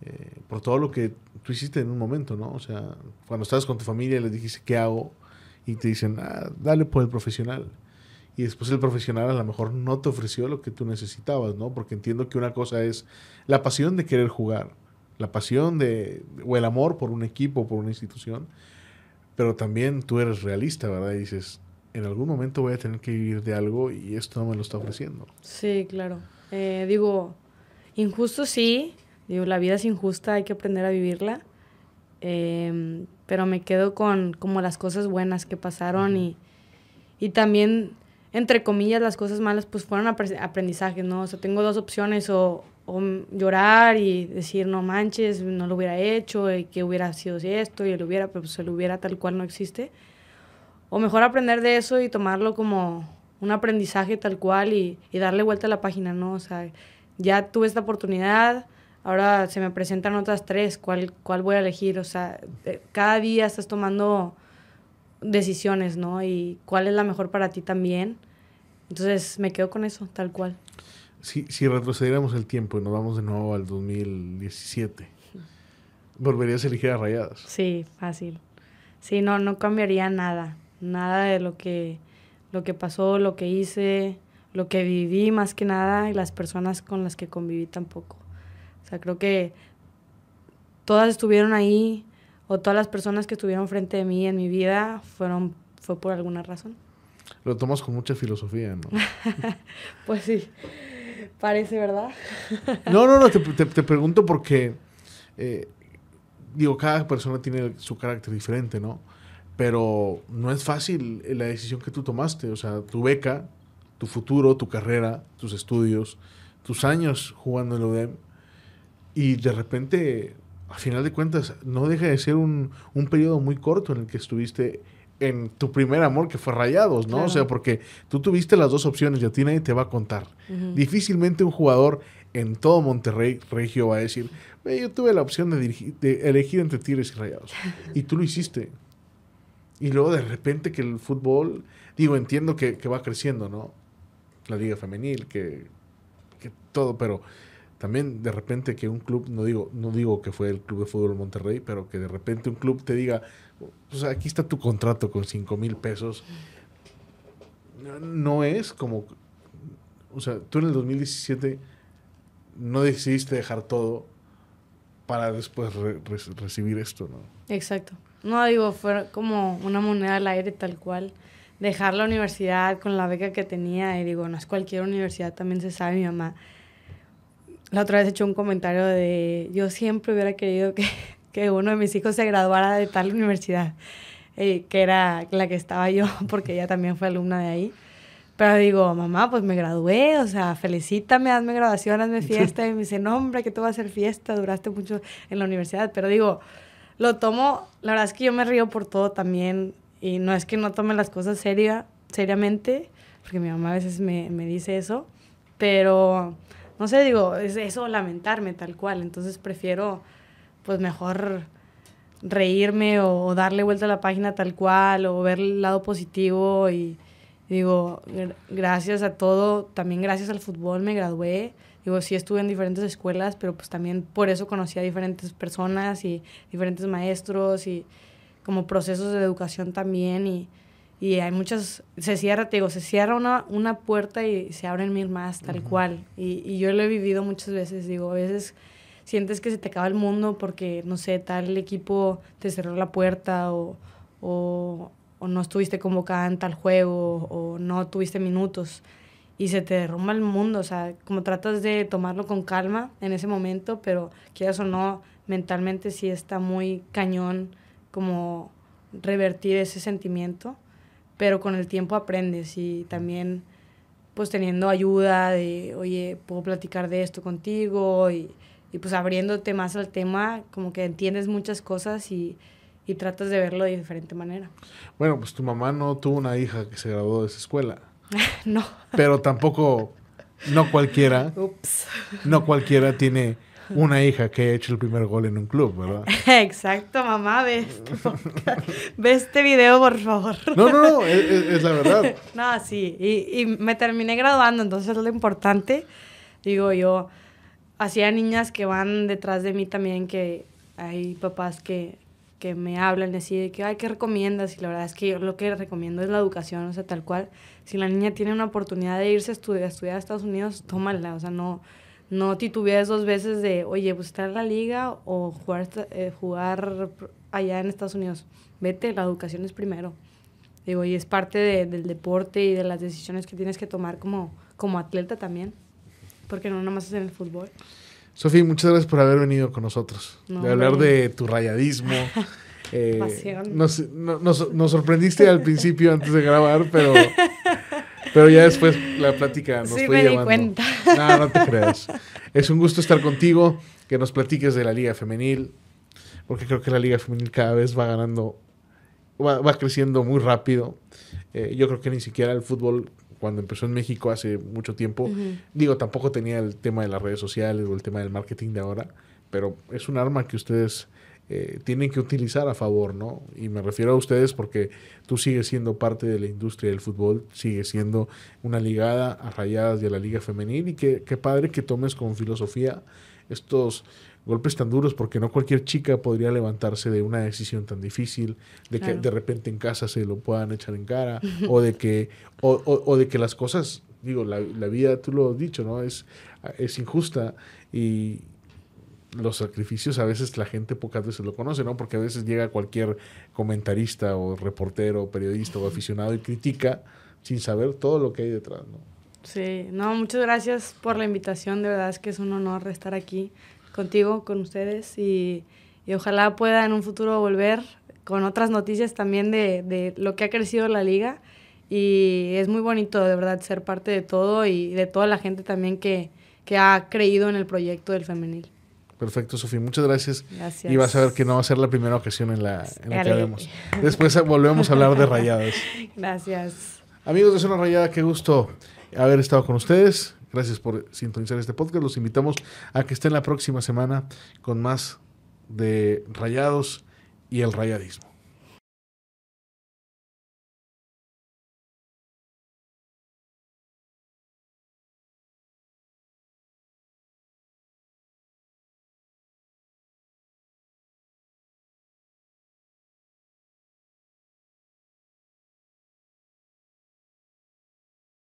Eh, por todo lo que tú hiciste en un momento, ¿no? O sea, cuando estabas con tu familia les dijiste, ¿qué hago? Y te dicen, ah, dale por el profesional y después el profesional a lo mejor no te ofreció lo que tú necesitabas, ¿no? Porque entiendo que una cosa es la pasión de querer jugar, la pasión de, o el amor por un equipo, por una institución, pero también tú eres realista, ¿verdad? Y dices, en algún momento voy a tener que vivir de algo y esto no me lo está ofreciendo. Sí, claro. Eh, digo, injusto sí, digo, la vida es injusta, hay que aprender a vivirla, em, pero me quedo con como las cosas buenas que pasaron y, y también entre comillas, las cosas malas, pues fueron aprendizajes, ¿no? O sea, tengo dos opciones, o, llorar y decir, no manches, no lo hubiera hecho, y que hubiera sido esto, y lo hubiera, pero pues se lo hubiera tal cual no existe. O mejor aprender de eso y tomarlo como un aprendizaje tal cual y, darle vuelta a la página, ¿no? O sea, ya tuve esta oportunidad, ahora se me presentan otras tres, ¿cuál, cuál voy a elegir? O sea, cada día estás tomando decisiones, ¿no? Y cuál es la mejor para ti también. Entonces me quedo con eso, tal cual. Si, si retrocediéramos el tiempo y nos vamos de nuevo al 2017, ¿volverías a elegir a Rayadas? Sí, fácil. Sí, no, no cambiaría nada. Nada de lo que, lo que pasó, lo que hice, lo que viví más que nada y las personas con las que conviví tampoco. Sea, creo que todas estuvieron ahí o todas las personas que estuvieron frente de mí en mi vida fueron fue por alguna razón. Lo tomas con mucha filosofía, ¿no? pues sí, parece, ¿verdad? no, no, no, te, te, pregunto porque, eh, digo, cada persona tiene su carácter diferente, ¿no? Pero no es fácil la decisión que tú tomaste, o sea, tu beca, tu futuro, tu carrera, tus estudios, tus años jugando en el UDEM, y de repente, a final de cuentas, no deja de ser un, un periodo muy corto en el que estuviste en tu primer amor, que fue Rayados, ¿no? O sea, porque tú tuviste las dos opciones y a ti nadie te va a contar. Difícilmente un jugador en todo Monterrey Regio va a decir, yo tuve la opción de, de, elegir entre Tigres y Rayados. y tú lo hiciste. Y luego de repente que el fútbol, digo, entiendo que, que va creciendo, ¿no? La liga femenil, que, que todo, pero también de repente que un club, no digo, no digo que fue el Club de Fútbol Monterrey, pero que de repente un club te diga, pues aquí está tu contrato con 5 mil pesos. No es como, o sea, tú en el 2017 no decidiste dejar todo para después recibir esto, ¿no? Exacto. No digo, fue como una moneda al aire tal cual. Dejar la universidad con la beca que tenía, y digo, no es cualquier universidad, también se sabe, mi mamá la otra vez he hecho un comentario de yo siempre hubiera querido que, que uno de mis hijos se graduara de tal universidad, eh, que era la que estaba yo, porque ella también fue alumna de ahí. Pero digo, mamá, pues me gradué, o sea, felicítame, hazme graduación, hazme fiesta. Y me dice, no, hombre, que tú vas a hacer fiesta, duraste mucho en la universidad. Pero digo, lo tomo, la verdad es que yo me río por todo también. Y no es que no tome las cosas seria, seriamente, porque mi mamá a veces me, me dice eso. Pero no sé, digo, es eso lamentarme tal cual. Entonces prefiero, pues mejor reírme o darle vuelta a la página tal cual o ver el lado positivo y digo, gracias a todo, también gracias al fútbol me gradué. Digo, sí estuve en diferentes escuelas, pero pues también por eso conocí a diferentes personas y diferentes maestros y como procesos de educación también y, y hay muchas, se cierra, te digo, se cierra una, una puerta y se abren mil más, tal cual. Y, y, yo lo he vivido muchas veces, digo, a veces sientes que se te acaba el mundo porque, no sé, tal equipo te cerró la puerta o, o, o no estuviste convocada en tal juego o no tuviste minutos y se te derrumba el mundo, o sea, como tratas de tomarlo con calma en ese momento, pero quieras o no, mentalmente sí está muy cañón como revertir ese sentimiento pero con el tiempo aprendes y también pues teniendo ayuda de, oye, puedo platicar de esto contigo y, y pues abriéndote más al tema, como que entiendes muchas cosas y, y tratas de verlo de diferente manera. Bueno, pues tu mamá no tuvo una hija que se graduó de esa escuela. no. Pero tampoco, no cualquiera, Ups. no cualquiera tiene una hija que ha hecho el primer gol en un club, ¿verdad? Exacto, mamá, ve este, ve este video, por favor. No, no, no, es, la verdad. No, sí, y, y, me terminé graduando, entonces es lo importante. Digo, yo hacía niñas que van detrás de mí también, que hay papás que, que me hablan así de que, ay, ¿qué recomiendas? Y la verdad es que yo lo que recomiendo es la educación, o sea, tal cual. Si la niña tiene una oportunidad de irse a estudiar, a estudiar a Estados Unidos, tómala, o sea, no no titubees dos veces de, oye, pues estar en la liga o jugar, eh, jugar allá en Estados Unidos. Vete, la educación es primero. Digo, y es parte del deporte y de las decisiones que tienes que tomar como, como atleta también. Porque no nomás es en el fútbol. Sofía, muchas gracias por haber venido con nosotros. de hablar de tu rayadismo. eh, Pasión. Nos, nos, nos, sorprendiste al principio antes de grabar, pero pero ya después la plática nos sí, fue me llevando. Di cuenta. No, no te creas. Es un gusto estar contigo, que nos platiques de la Liga Femenil, porque creo que la Liga Femenil cada vez va ganando, va, va creciendo muy rápido. Eh, yo creo que ni siquiera el fútbol, cuando empezó en México hace mucho tiempo, uh -huh. digo, tampoco tenía el tema de las redes sociales o el tema del marketing de ahora, pero es un arma que ustedes eh, tienen que utilizar a favor, ¿no? Y me refiero a ustedes porque tú sigues siendo parte de la industria del fútbol, sigues siendo una ligada a rayadas de la liga femenil y qué que padre que tomes con filosofía estos golpes tan duros porque no cualquier chica podría levantarse de una decisión tan difícil, de claro. que de repente en casa se lo puedan echar en cara o de que o, o, o de que las cosas, digo, la, la, vida, tú lo has dicho, ¿no? Es, es injusta y, los sacrificios a veces la gente pocas veces lo conoce, ¿no? Porque a veces llega cualquier comentarista o reportero, periodista o aficionado y critica sin saber todo lo que hay detrás, ¿no? Sí, no, muchas gracias por la invitación, de verdad es que es un honor estar aquí contigo, con ustedes y, y ojalá pueda en un futuro volver con otras noticias también de, de lo que ha crecido la liga y es muy bonito de verdad ser parte de todo y de toda la gente también que, que ha creído en el proyecto del femenil. Perfecto, Sofía. Muchas gracias. Gracias. Y vas a ver que no va a ser la primera ocasión en la, en la que haremos. Después volvemos a hablar de rayadas. Gracias. Amigos de Zona Rayada, qué gusto haber estado con ustedes. Gracias por sintonizar este podcast. Los invitamos a que estén la próxima semana con más de rayados y el rayadismo.